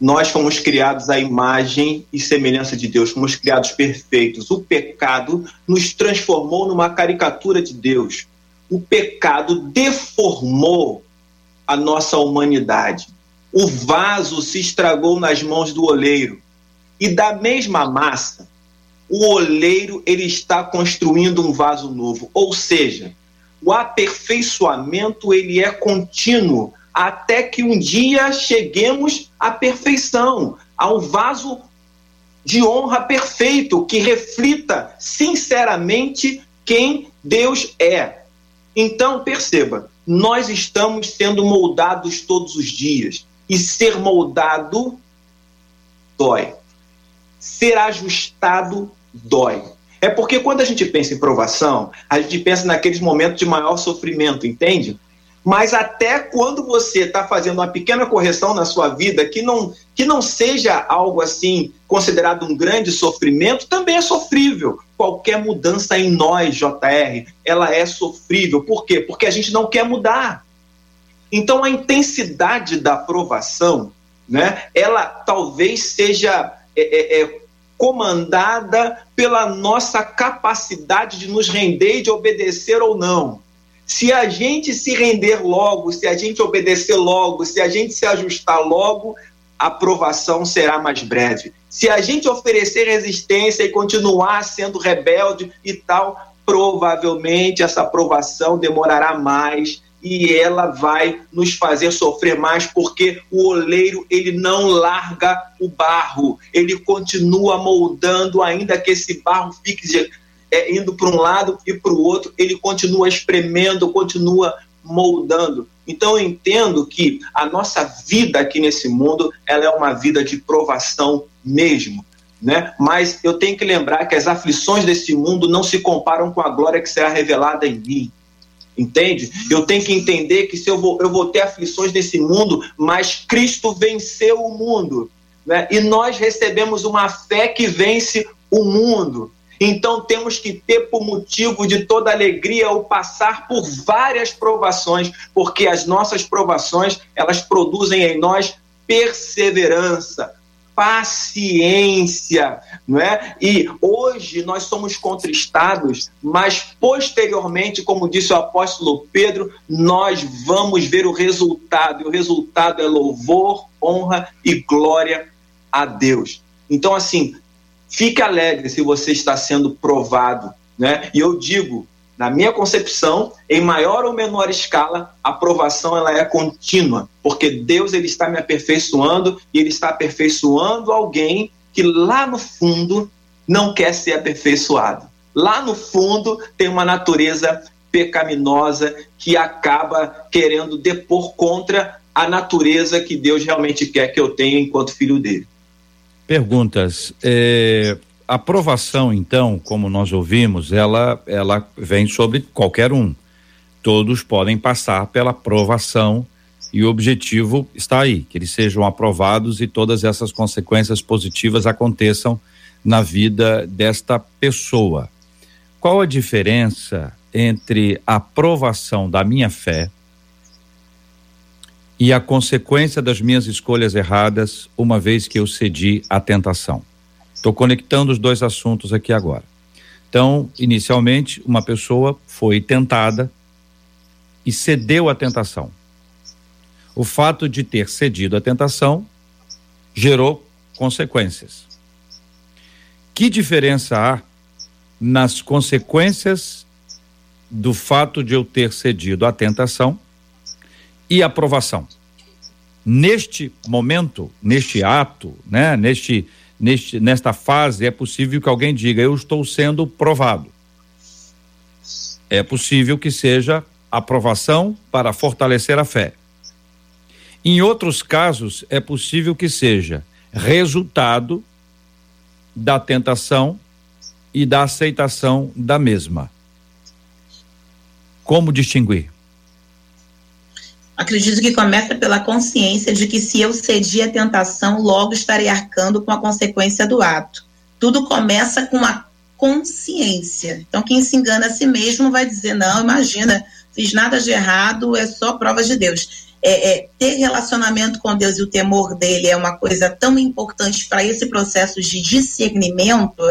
[SPEAKER 4] Nós fomos criados à imagem e semelhança de Deus, fomos criados perfeitos. O pecado nos transformou numa caricatura de Deus. O pecado deformou a nossa humanidade. O vaso se estragou nas mãos do oleiro. E da mesma massa, o oleiro ele está construindo um vaso novo, ou seja, o aperfeiçoamento ele é contínuo até que um dia cheguemos à perfeição, ao vaso de honra perfeito que reflita sinceramente quem Deus é. Então, perceba, nós estamos sendo moldados todos os dias e ser moldado dói. Ser ajustado dói. É porque quando a gente pensa em provação, a gente pensa naqueles momentos de maior sofrimento, entende? Mas até quando você está fazendo uma pequena correção na sua vida que não, que não seja algo assim considerado um grande sofrimento, também é sofrível. Qualquer mudança em nós, JR, ela é sofrível. Por quê? Porque a gente não quer mudar. Então a intensidade da aprovação, né, ela talvez seja é, é, é comandada pela nossa capacidade de nos render e de obedecer ou não. Se a gente se render logo, se a gente obedecer logo, se a gente se ajustar logo, a aprovação será mais breve. Se a gente oferecer resistência e continuar sendo rebelde e tal, provavelmente essa aprovação demorará mais e ela vai nos fazer sofrer mais porque o oleiro ele não larga o barro, ele continua moldando ainda que esse barro fique é, indo para um lado e para o outro, ele continua espremendo, continua moldando. Então eu entendo que a nossa vida aqui nesse mundo ela é uma vida de provação mesmo. Né? Mas eu tenho que lembrar que as aflições desse mundo não se comparam com a glória que será revelada em mim entende? Eu tenho que entender que se eu vou, eu vou ter aflições nesse mundo, mas Cristo venceu o mundo, né? E nós recebemos uma fé que vence o mundo. Então temos que ter por motivo de toda alegria o passar por várias provações, porque as nossas provações, elas produzem em nós perseverança, paciência, não é? E hoje nós somos contristados, mas posteriormente, como disse o apóstolo Pedro, nós vamos ver o resultado, e o resultado é louvor, honra e glória a Deus. Então, assim, fique alegre se você está sendo provado, né? E eu digo, na minha concepção, em maior ou menor escala, a aprovação ela é contínua, porque Deus ele está me aperfeiçoando e ele está aperfeiçoando alguém que lá no fundo não quer ser aperfeiçoado. Lá no fundo tem uma natureza pecaminosa que acaba querendo depor contra a natureza que Deus realmente quer que eu tenha enquanto filho dele.
[SPEAKER 1] Perguntas. É, a aprovação, então, como nós ouvimos, ela, ela vem sobre qualquer um. Todos podem passar pela aprovação e o objetivo está aí, que eles sejam aprovados e todas essas consequências positivas aconteçam na vida desta pessoa. Qual a diferença entre a aprovação da minha fé e a consequência das minhas escolhas erradas, uma vez que eu cedi à tentação. Estou conectando os dois assuntos aqui agora. Então, inicialmente, uma pessoa foi tentada e cedeu à tentação. O fato de ter cedido à tentação gerou consequências. Que diferença há nas consequências do fato de eu ter cedido à tentação e aprovação? Neste momento, neste ato, né, neste, neste, nesta fase, é possível que alguém diga: Eu estou sendo provado. É possível que seja aprovação para fortalecer a fé. Em outros casos, é possível que seja resultado da tentação e da aceitação da mesma. Como distinguir?
[SPEAKER 6] Acredito que começa pela consciência de que se eu cedi à tentação, logo estarei arcando com a consequência do ato. Tudo começa com a consciência. Então, quem se engana a si mesmo vai dizer: não, imagina, fiz nada de errado, é só prova de Deus. É, é, ter relacionamento com Deus e o temor dele é uma coisa tão importante para esse processo de discernimento,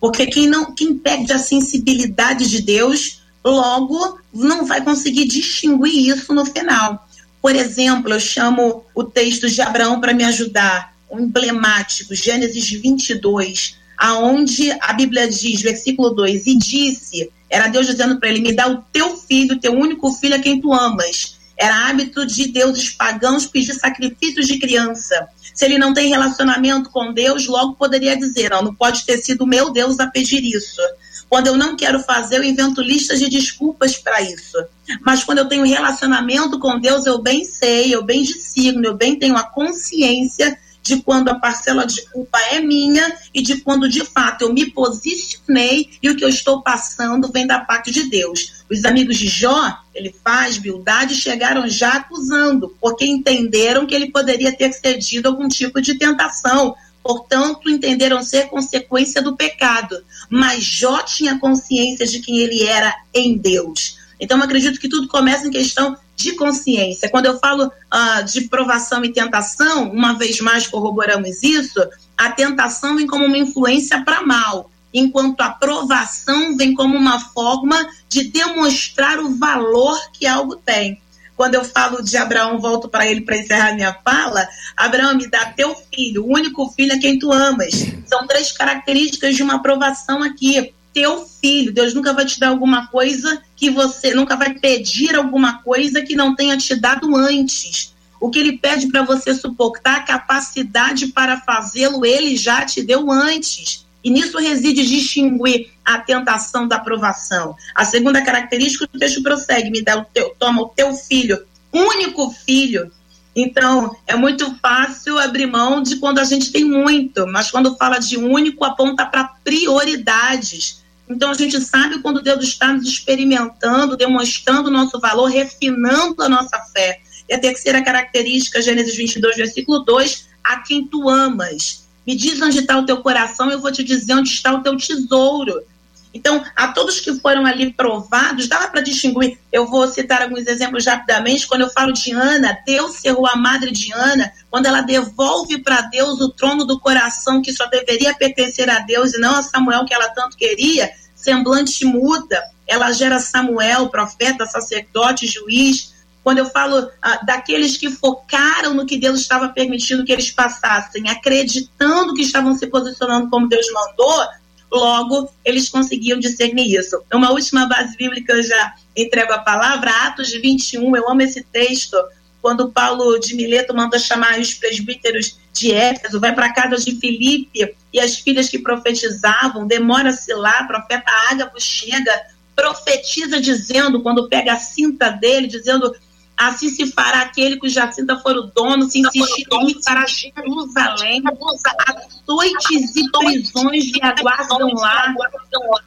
[SPEAKER 6] porque quem não quem perde a sensibilidade de Deus, logo não vai conseguir distinguir isso no final. Por exemplo, eu chamo o texto de Abraão para me ajudar, o emblemático, Gênesis 22, aonde a Bíblia diz, versículo 2, e disse, era Deus dizendo para ele, me dá o teu filho, teu único filho a quem tu amas. Era hábito de deuses pagãos pedir sacrifícios de criança. Se ele não tem relacionamento com Deus, logo poderia dizer: não, não pode ter sido meu Deus a pedir isso. Quando eu não quero fazer, eu invento listas de desculpas para isso. Mas quando eu tenho relacionamento com Deus, eu bem sei, eu bem discerno, eu bem tenho a consciência de quando a parcela de culpa é minha e de quando de fato eu me posicionei e o que eu estou passando vem da parte de Deus. Os amigos de Jó, ele faz Bildade, chegaram já acusando, porque entenderam que ele poderia ter cedido algum tipo de tentação, portanto, entenderam ser consequência do pecado. Mas Jó tinha consciência de quem ele era em Deus. Então, eu acredito que tudo começa em questão de consciência. Quando eu falo uh, de provação e tentação, uma vez mais corroboramos isso, a tentação vem como uma influência para mal, enquanto a provação vem como uma forma de demonstrar o valor que algo tem. Quando eu falo de Abraão, volto para ele para encerrar minha fala. Abraão, me dá teu filho, o único filho a quem tu amas. São três características de uma aprovação aqui teu filho. Deus nunca vai te dar alguma coisa que você nunca vai pedir alguma coisa que não tenha te dado antes. O que ele pede para você suportar, a capacidade para fazê-lo, ele já te deu antes. E nisso reside distinguir a tentação da aprovação. A segunda característica, o texto prossegue, me dá o teu, toma o teu filho, único filho. Então, é muito fácil abrir mão de quando a gente tem muito, mas quando fala de único, aponta para prioridades. Então a gente sabe quando Deus está nos experimentando, demonstrando o nosso valor, refinando a nossa fé. E a terceira característica, Gênesis 22, versículo 2, a quem tu amas. Me diz onde está o teu coração, eu vou te dizer onde está o teu tesouro. Então, a todos que foram ali provados, dá para distinguir. Eu vou citar alguns exemplos rapidamente. Quando eu falo de Ana, Deus cerrou a madre de Ana, quando ela devolve para Deus o trono do coração que só deveria pertencer a Deus e não a Samuel que ela tanto queria, semblante muda, ela gera Samuel, profeta, sacerdote, juiz. Quando eu falo ah, daqueles que focaram no que Deus estava permitindo que eles passassem, acreditando que estavam se posicionando como Deus mandou, logo eles conseguiam discernir isso. Uma última base bíblica eu já entrego a palavra, Atos 21, eu amo esse texto, quando Paulo de Mileto manda chamar os presbíteros de Éfeso, vai para a casa de Filipe e as filhas que profetizavam, demora-se lá, profeta Ágabo chega, profetiza dizendo, quando pega a cinta dele, dizendo assim se fará aquele cuja cinta for o dono, se insistir em para Jerusalém, açoites e prisões lhe aguardam lá.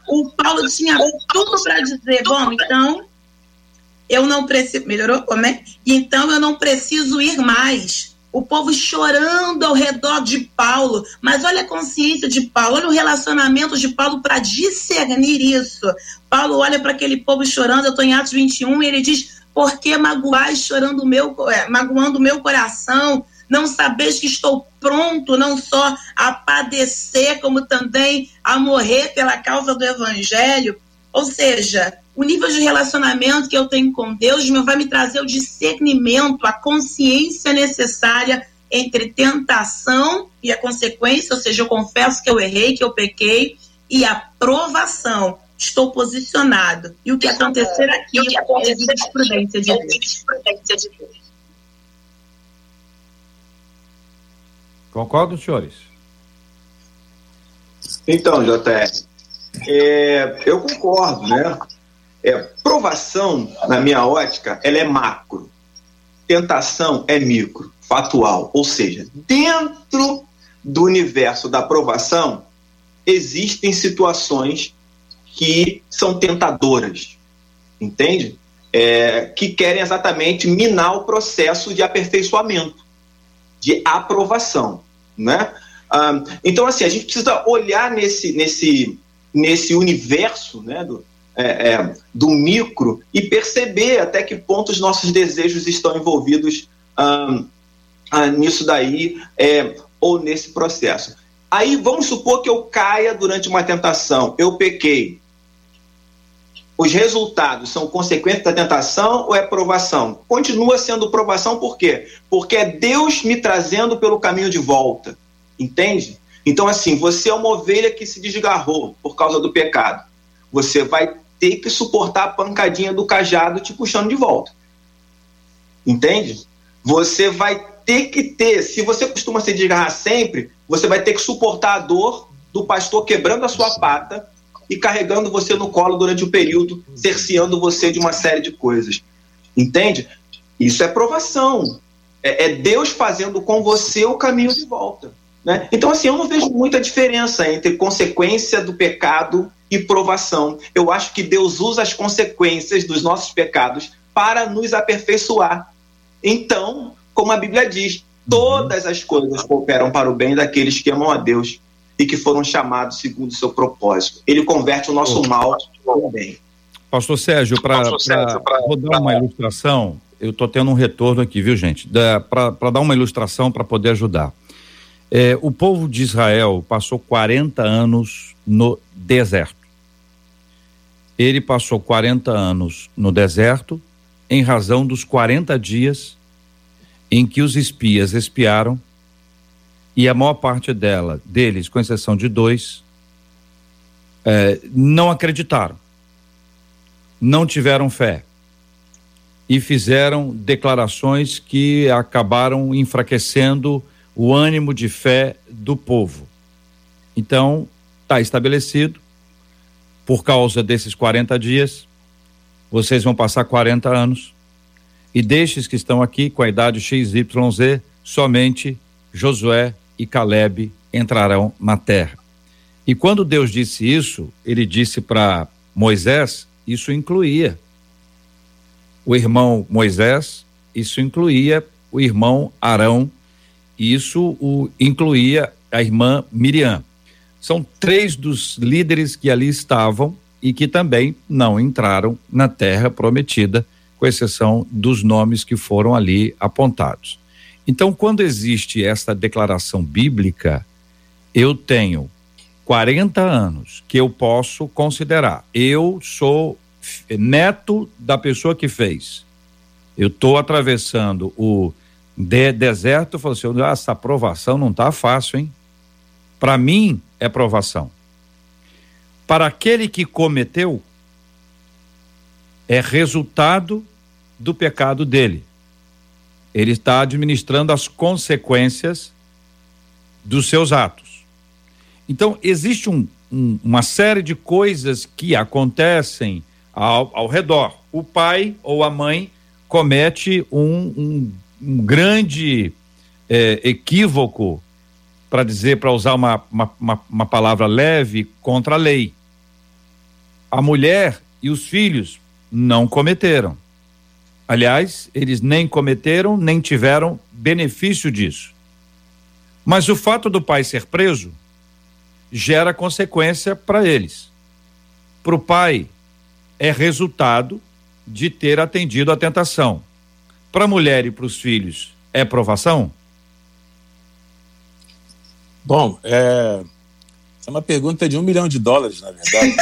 [SPEAKER 6] O Paulo tinha tudo para dizer, bom, então eu não preciso. Melhorou? Como é? Então eu não preciso ir mais. O povo chorando ao redor de Paulo. Mas olha a consciência de Paulo, olha o relacionamento de Paulo para discernir isso. Paulo olha para aquele povo chorando, eu estou em Atos 21, e ele diz: Por que magoar chorando meu, é, magoando o meu coração? Não sabeis que estou pronto não só a padecer, como também a morrer pela causa do evangelho? Ou seja, o nível de relacionamento que eu tenho com Deus vai me trazer o discernimento, a consciência necessária entre tentação e a consequência, ou seja, eu confesso que eu errei, que eu pequei, e a provação. Estou posicionado. E o que acontecer aqui é jurisprudência de Deus.
[SPEAKER 1] Concordo, senhores?
[SPEAKER 4] Então, JR, é, eu concordo, né? É, provação, na minha ótica, ela é macro. Tentação é micro factual, ou seja, dentro do universo da aprovação existem situações que são tentadoras, entende? É, que querem exatamente minar o processo de aperfeiçoamento, de aprovação, né? Ah, então, assim, a gente precisa olhar nesse, nesse, nesse universo, né, do, é, é, do micro e perceber até que ponto os nossos desejos estão envolvidos ah, ah, nisso daí é, ou nesse processo. Aí vamos supor que eu caia durante uma tentação, eu pequei. Os resultados são consequência da tentação ou é provação? Continua sendo provação por quê? Porque é Deus me trazendo pelo caminho de volta. Entende? Então, assim, você é uma ovelha que se desgarrou por causa do pecado. Você vai ter que suportar a pancadinha do cajado te puxando de volta. Entende? Você vai ter que ter, se você costuma se desgarrar sempre, você vai ter que suportar a dor do pastor quebrando a sua pata e carregando você no colo durante o período, cerceando você de uma série de coisas. Entende? Isso é provação. É, é Deus fazendo com você o caminho de volta. Né? Então, assim, eu não vejo muita diferença entre consequência do pecado e provação. Eu acho que Deus usa as consequências dos nossos pecados para nos aperfeiçoar. Então, como a Bíblia diz, todas as coisas cooperam para o bem daqueles que amam a Deus e que foram chamados segundo o seu propósito. Ele converte o nosso oh. mal o bem.
[SPEAKER 1] Pastor Sérgio, para dar uma ilustração, eu estou tendo um retorno aqui, viu, gente? Para dar uma ilustração para poder ajudar. É, o povo de Israel passou 40 anos no deserto. Ele passou 40 anos no deserto em razão dos 40 dias em que os espias espiaram e a maior parte dela, deles, com exceção de dois, é, não acreditaram, não tiveram fé e fizeram declarações que acabaram enfraquecendo o ânimo de fé do povo. Então, está estabelecido, por causa desses 40 dias, vocês vão passar 40 anos e destes que estão aqui com a idade XYZ, somente Josué e Caleb entrarão na terra. E quando Deus disse isso, ele disse para Moisés, isso incluía o irmão Moisés, isso incluía o irmão Arão, isso o incluía a irmã Miriam. São três dos líderes que ali estavam e que também não entraram na terra prometida com exceção dos nomes que foram ali apontados. Então, quando existe esta declaração bíblica, eu tenho 40 anos que eu posso considerar. Eu sou neto da pessoa que fez. Eu estou atravessando o de deserto, falou assim: ah, essa aprovação não está fácil, hein? Para mim é provação. Para aquele que cometeu, é resultado do pecado dele. Ele está administrando as consequências dos seus atos. Então, existe um, um, uma série de coisas que acontecem ao, ao redor. O pai ou a mãe comete um, um grande é, equívoco, para dizer, para usar uma, uma, uma palavra leve, contra a lei. A mulher e os filhos não cometeram. Aliás, eles nem cometeram, nem tiveram benefício disso. Mas o fato do pai ser preso gera consequência para eles. Para o pai, é resultado de ter atendido a tentação. Para a mulher e para os filhos, é provação?
[SPEAKER 5] Bom, é, é uma pergunta de um milhão de dólares, na verdade.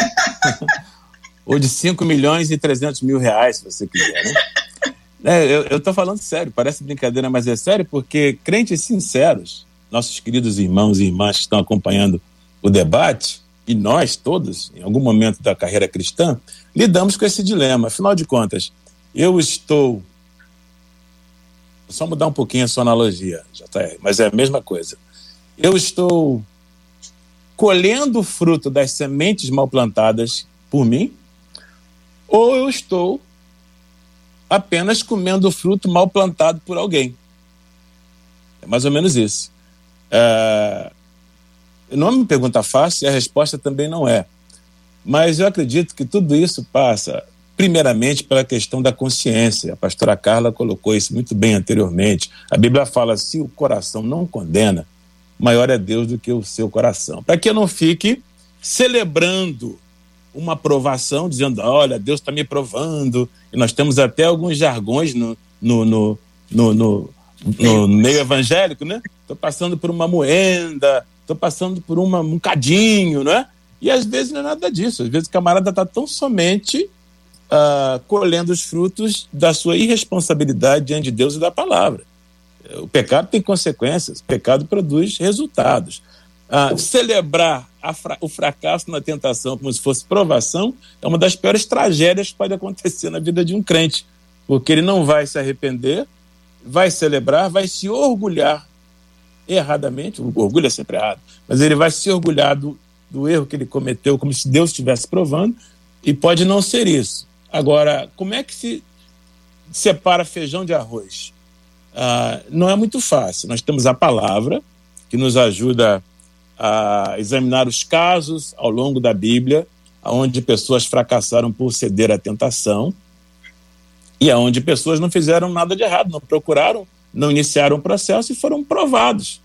[SPEAKER 5] [LAUGHS] Ou de 5 milhões e 300 mil reais, se você quiser, né? É, eu, estou falando sério, parece brincadeira, mas é sério, porque crentes sinceros, nossos queridos irmãos e irmãs que estão acompanhando o debate, e nós todos, em algum momento da carreira cristã, lidamos com esse dilema. Afinal de contas, eu estou. Vou só mudar um pouquinho a sua analogia, JR, mas é a mesma coisa. Eu estou colhendo o fruto das sementes mal plantadas por mim, ou eu estou apenas comendo fruto mal plantado por alguém. É mais ou menos isso. É... Não é uma pergunta fácil e a resposta também não é. Mas eu acredito que tudo isso passa, primeiramente, pela questão da consciência. A pastora Carla colocou isso muito bem anteriormente. A Bíblia fala: se o coração não condena, maior é Deus do que o seu coração. Para que eu não fique celebrando uma provação, dizendo: olha, Deus está me provando. E nós temos até alguns jargões no, no, no, no, no, no meio evangélico, né? Estou passando por uma moenda, estou passando por uma, um cadinho, né? E às vezes não é nada disso. Às vezes o camarada está tão somente uh, colhendo os frutos da sua irresponsabilidade diante de Deus e da palavra. O pecado tem consequências, o pecado produz resultados. Uh, celebrar fra o fracasso na tentação como se fosse provação é uma das piores tragédias que pode acontecer na vida de um crente, porque ele não vai se arrepender, vai celebrar, vai se orgulhar erradamente, o orgulho é sempre errado, mas ele vai se orgulhar do, do erro que ele cometeu, como se Deus estivesse provando, e pode não ser isso. Agora, como é que se separa feijão de arroz? Ah, não é muito fácil. Nós temos a palavra, que nos ajuda a examinar os casos ao longo da Bíblia, onde pessoas fracassaram por ceder à tentação e aonde pessoas não fizeram nada de errado, não procuraram, não iniciaram o processo e foram provados.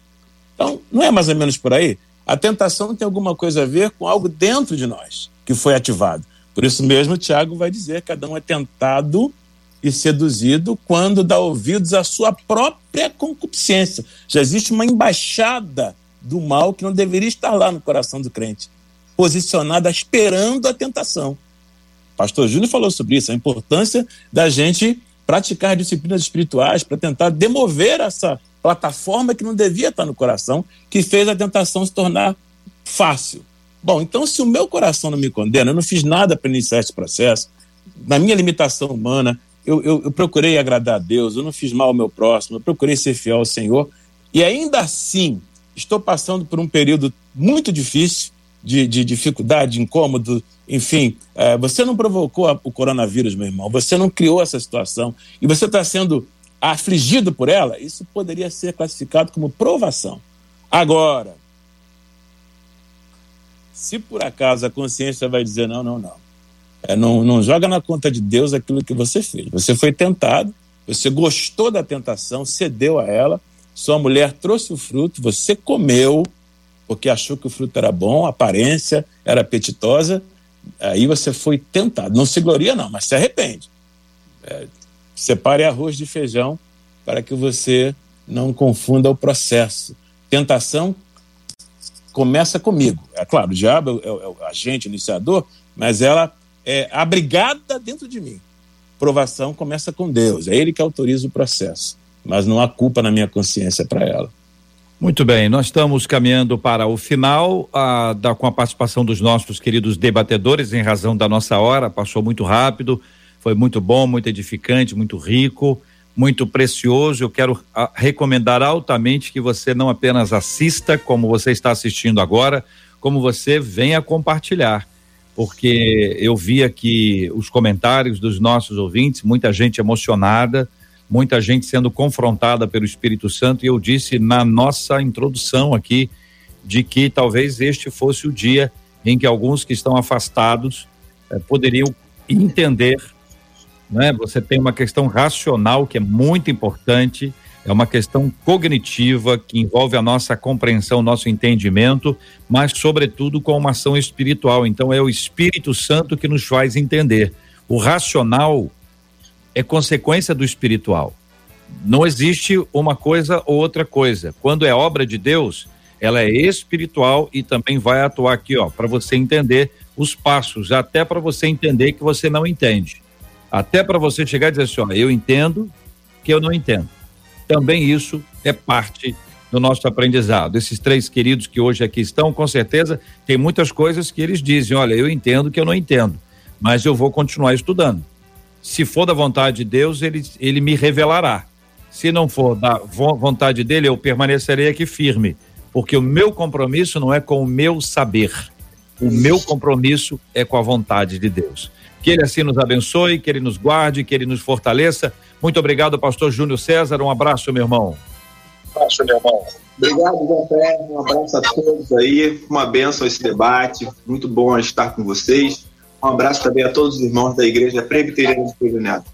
[SPEAKER 5] Então, não é mais ou menos por aí? A tentação tem alguma coisa a ver com algo dentro de nós que foi ativado. Por isso mesmo, Tiago vai dizer: que cada um é tentado e seduzido quando dá ouvidos à sua própria concupiscência. Já existe uma embaixada do mal que não deveria estar lá no coração do crente, posicionada esperando a tentação. Pastor Júnior falou sobre isso, a importância da gente praticar disciplinas espirituais para tentar demover essa plataforma que não devia estar no coração, que fez a tentação se tornar fácil. Bom, então se o meu coração não me condena, eu não fiz nada para iniciar esse processo, na minha limitação humana, eu, eu, eu, procurei agradar a Deus, eu não fiz mal ao meu próximo, eu procurei ser fiel ao Senhor, e ainda assim estou passando por um período muito difícil, de, de dificuldade, incômodo, enfim, é, você não provocou a, o coronavírus, meu irmão, você não criou essa situação e você está sendo afligido por ela, isso poderia ser classificado como provação. Agora, se por acaso a consciência vai dizer não, não, não, é, não, não joga na conta de Deus aquilo que você fez. Você foi tentado, você gostou da tentação, cedeu a ela, sua mulher trouxe o fruto, você comeu, porque achou que o fruto era bom, a aparência era apetitosa, aí você foi tentado. Não se gloria, não, mas se arrepende. É, separe arroz de feijão para que você não confunda o processo. Tentação começa comigo. É claro, o diabo é, é o agente, iniciador, mas ela é abrigada dentro de mim. Provação começa com Deus, é Ele que autoriza o processo mas não há culpa na minha consciência para ela.
[SPEAKER 1] Muito bem, nós estamos caminhando para o final a, da, com a participação dos nossos queridos debatedores, em razão da nossa hora, passou muito rápido, foi muito bom, muito edificante, muito rico, muito precioso. Eu quero a, recomendar altamente que você não apenas assista, como você está assistindo agora, como você venha compartilhar. Porque eu vi aqui os comentários dos nossos ouvintes, muita gente emocionada, muita gente sendo confrontada pelo Espírito Santo, e eu disse na nossa introdução aqui de que talvez este fosse o dia em que alguns que estão afastados eh, poderiam entender. Né? Você tem uma questão racional que é muito importante, é uma questão cognitiva que envolve a nossa compreensão, nosso entendimento, mas, sobretudo, com uma ação espiritual. Então, é o Espírito Santo que nos faz entender. O racional é consequência do espiritual. Não existe uma coisa ou outra coisa. Quando é obra de Deus, ela é espiritual e também vai atuar aqui, ó, para você entender os passos, até para você entender que você não entende. Até para você chegar e dizer assim, ó, eu entendo que eu não entendo. Também isso é parte do nosso aprendizado. Esses três queridos que hoje aqui estão, com certeza, tem muitas coisas que eles dizem, olha, eu entendo que eu não entendo, mas eu vou continuar estudando. Se for da vontade de Deus, ele, ele me revelará. Se não for da vontade dele, eu permanecerei aqui firme, porque o meu compromisso não é com o meu saber. O meu compromisso é com a vontade de Deus. Que ele assim nos abençoe, que ele nos guarde, que ele nos fortaleça. Muito obrigado, pastor Júnior César. Um abraço, meu irmão.
[SPEAKER 4] Um abraço, meu irmão. Obrigado, José. Um abraço a todos aí. Uma benção esse debate. Muito bom estar com vocês. Um abraço também a todos os irmãos da Igreja Presbiteriana de Pedro Neto.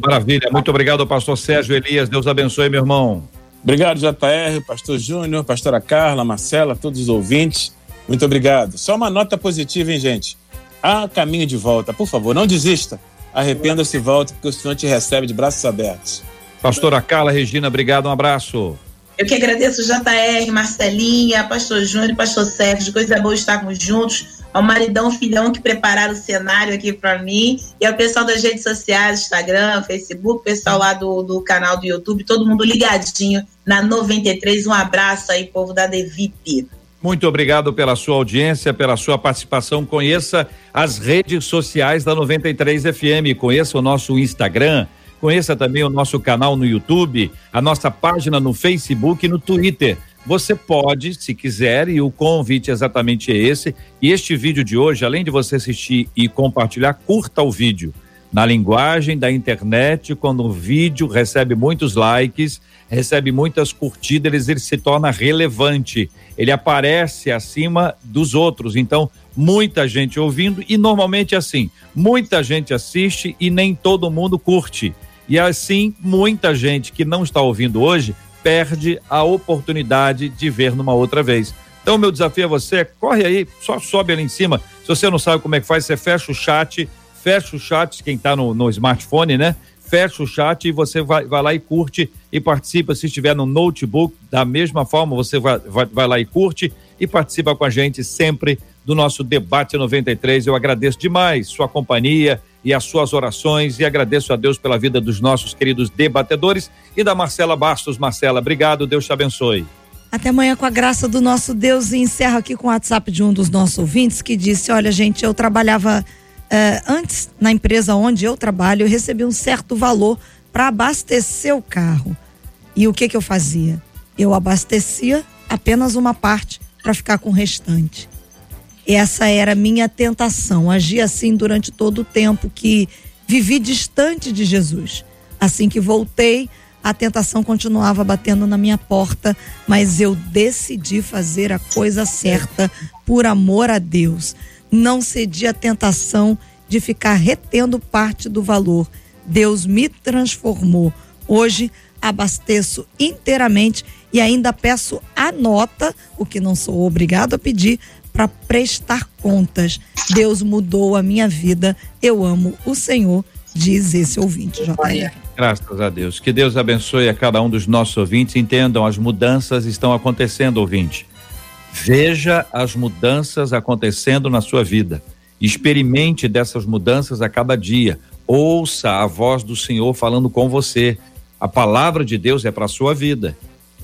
[SPEAKER 1] Maravilha. Muito obrigado, pastor Sérgio Elias. Deus abençoe, meu irmão.
[SPEAKER 5] Obrigado, JR, pastor Júnior, pastora Carla, Marcela, todos os ouvintes. Muito obrigado. Só uma nota positiva, hein, gente? Há caminho de volta. Por favor, não desista. Arrependa-se e volte, porque o Senhor te recebe de braços abertos.
[SPEAKER 1] Pastora Carla Regina, obrigado, um abraço.
[SPEAKER 6] Eu que agradeço JR, Marcelinha, Pastor Júnior, Pastor Sérgio, coisa boa estarmos juntos. Ao maridão, filhão que prepararam o cenário aqui para mim. E ao pessoal das redes sociais, Instagram, Facebook, pessoal lá do, do canal do YouTube, todo mundo ligadinho na 93. Um abraço aí, povo da Devip.
[SPEAKER 1] Muito obrigado pela sua audiência, pela sua participação. Conheça as redes sociais da 93 FM, conheça o nosso Instagram, conheça também o nosso canal no YouTube, a nossa página no Facebook e no Twitter. Você pode, se quiser, e o convite é exatamente esse. E este vídeo de hoje, além de você assistir e compartilhar, curta o vídeo. Na linguagem da internet, quando o vídeo recebe muitos likes, recebe muitas curtidas, ele se torna relevante. Ele aparece acima dos outros. Então, muita gente ouvindo e normalmente é assim, muita gente assiste e nem todo mundo curte. E assim, muita gente que não está ouvindo hoje perde a oportunidade de ver numa outra vez. Então, meu desafio a você, corre aí, só sobe ali em cima. Se você não sabe como é que faz, você fecha o chat, fecha o chat, quem está no, no smartphone, né? fecha o chat e você vai, vai lá e curte e participa. Se estiver no notebook, da mesma forma, você vai, vai, vai lá e curte e participa com a gente sempre do nosso Debate 93. Eu agradeço demais sua companhia e as suas orações e agradeço a Deus pela vida dos nossos queridos debatedores e da Marcela Bastos. Marcela, obrigado, Deus te abençoe.
[SPEAKER 3] Até amanhã com a graça do nosso Deus e encerro aqui com o WhatsApp de um dos nossos ouvintes que disse: Olha, gente, eu trabalhava Uh, antes, na empresa onde eu trabalho, eu recebi um certo valor para abastecer o carro. E o que, que eu fazia? Eu abastecia apenas uma parte para ficar com o restante. Essa era a minha tentação. Agi assim durante todo o tempo que vivi distante de Jesus. Assim que voltei, a tentação continuava batendo na minha porta, mas eu decidi fazer a coisa certa por amor a Deus não cedi à tentação de ficar retendo parte do valor. Deus me transformou. Hoje abasteço inteiramente e ainda peço a nota, o que não sou obrigado a pedir, para prestar contas. Deus mudou a minha vida. Eu amo o Senhor, diz esse ouvinte, JR.
[SPEAKER 1] Graças a Deus. Que Deus abençoe a cada um dos nossos ouvintes. Entendam, as mudanças estão acontecendo, ouvinte. Veja as mudanças acontecendo na sua vida. Experimente dessas mudanças a cada dia. Ouça a voz do Senhor falando com você. A palavra de Deus é para a sua vida.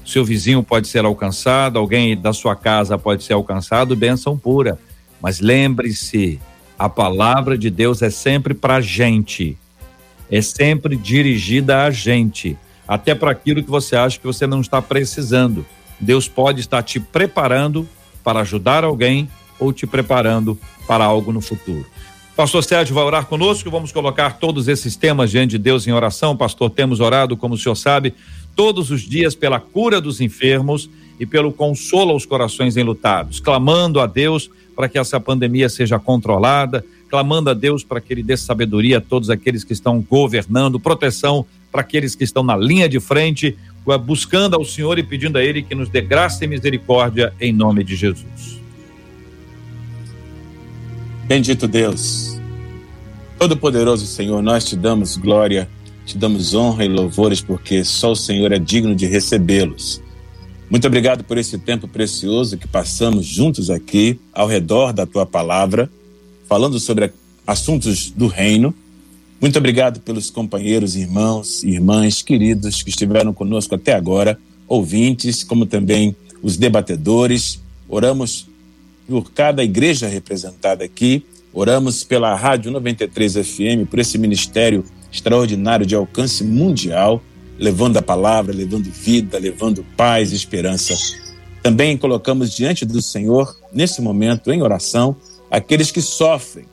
[SPEAKER 1] Seu vizinho pode ser alcançado, alguém da sua casa pode ser alcançado, bênção pura. Mas lembre-se, a palavra de Deus é sempre para a gente. É sempre dirigida a gente. Até para aquilo que você acha que você não está precisando. Deus pode estar te preparando para ajudar alguém ou te preparando para algo no futuro. Pastor Sérgio vai orar conosco, vamos colocar todos esses temas diante de Deus em oração. Pastor, temos orado, como o senhor sabe, todos os dias pela cura dos enfermos e pelo consolo aos corações enlutados, clamando a Deus para que essa pandemia seja controlada, clamando a Deus para que Ele dê sabedoria a todos aqueles que estão governando, proteção para aqueles que estão na linha de frente, buscando ao Senhor e pedindo a Ele que nos dê graça e misericórdia em nome de Jesus.
[SPEAKER 5] Bendito Deus, Todo-Poderoso Senhor, nós te damos glória te damos honra e louvores porque só o Senhor é digno de recebê-los. Muito obrigado por esse tempo precioso que passamos juntos aqui ao redor da tua palavra, falando sobre assuntos do reino. Muito obrigado pelos companheiros, irmãos e irmãs queridos que estiveram conosco até agora, ouvintes, como também os debatedores. Oramos por cada igreja representada aqui, oramos pela Rádio 93 FM, por esse ministério extraordinário de alcance mundial, levando a palavra, levando vida, levando paz e esperança. Também colocamos diante do Senhor, nesse momento, em oração, aqueles que sofrem,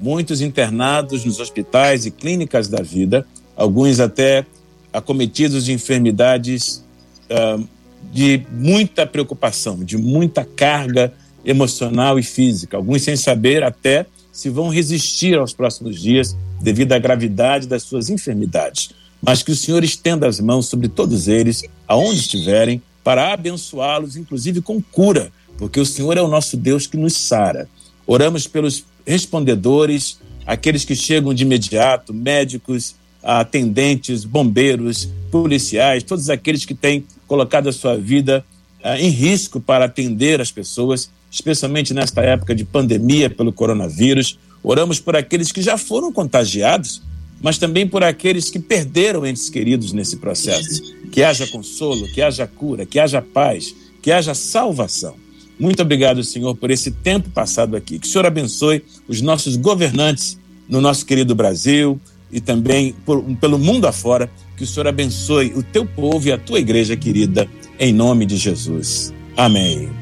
[SPEAKER 5] muitos internados nos hospitais e clínicas da vida, alguns até acometidos de enfermidades uh, de muita preocupação, de muita carga emocional e física, alguns sem saber até se vão resistir aos próximos dias devido à gravidade das suas enfermidades. Mas que o Senhor estenda as mãos sobre todos eles, aonde estiverem, para abençoá-los, inclusive com cura, porque o Senhor é o nosso Deus que nos sara. Oramos pelos respondedores, aqueles que chegam de imediato, médicos, atendentes, bombeiros, policiais, todos aqueles que têm colocado a sua vida uh, em risco para atender as pessoas, especialmente nesta época de pandemia pelo coronavírus. Oramos por aqueles que já foram contagiados, mas também por aqueles que perderam entes queridos nesse processo. Que haja consolo, que haja cura, que haja paz, que haja salvação. Muito obrigado, Senhor, por esse tempo passado aqui. Que o Senhor abençoe os nossos governantes no nosso querido Brasil e também por, pelo mundo afora. Que o Senhor abençoe o teu povo e a tua igreja querida, em nome de Jesus. Amém.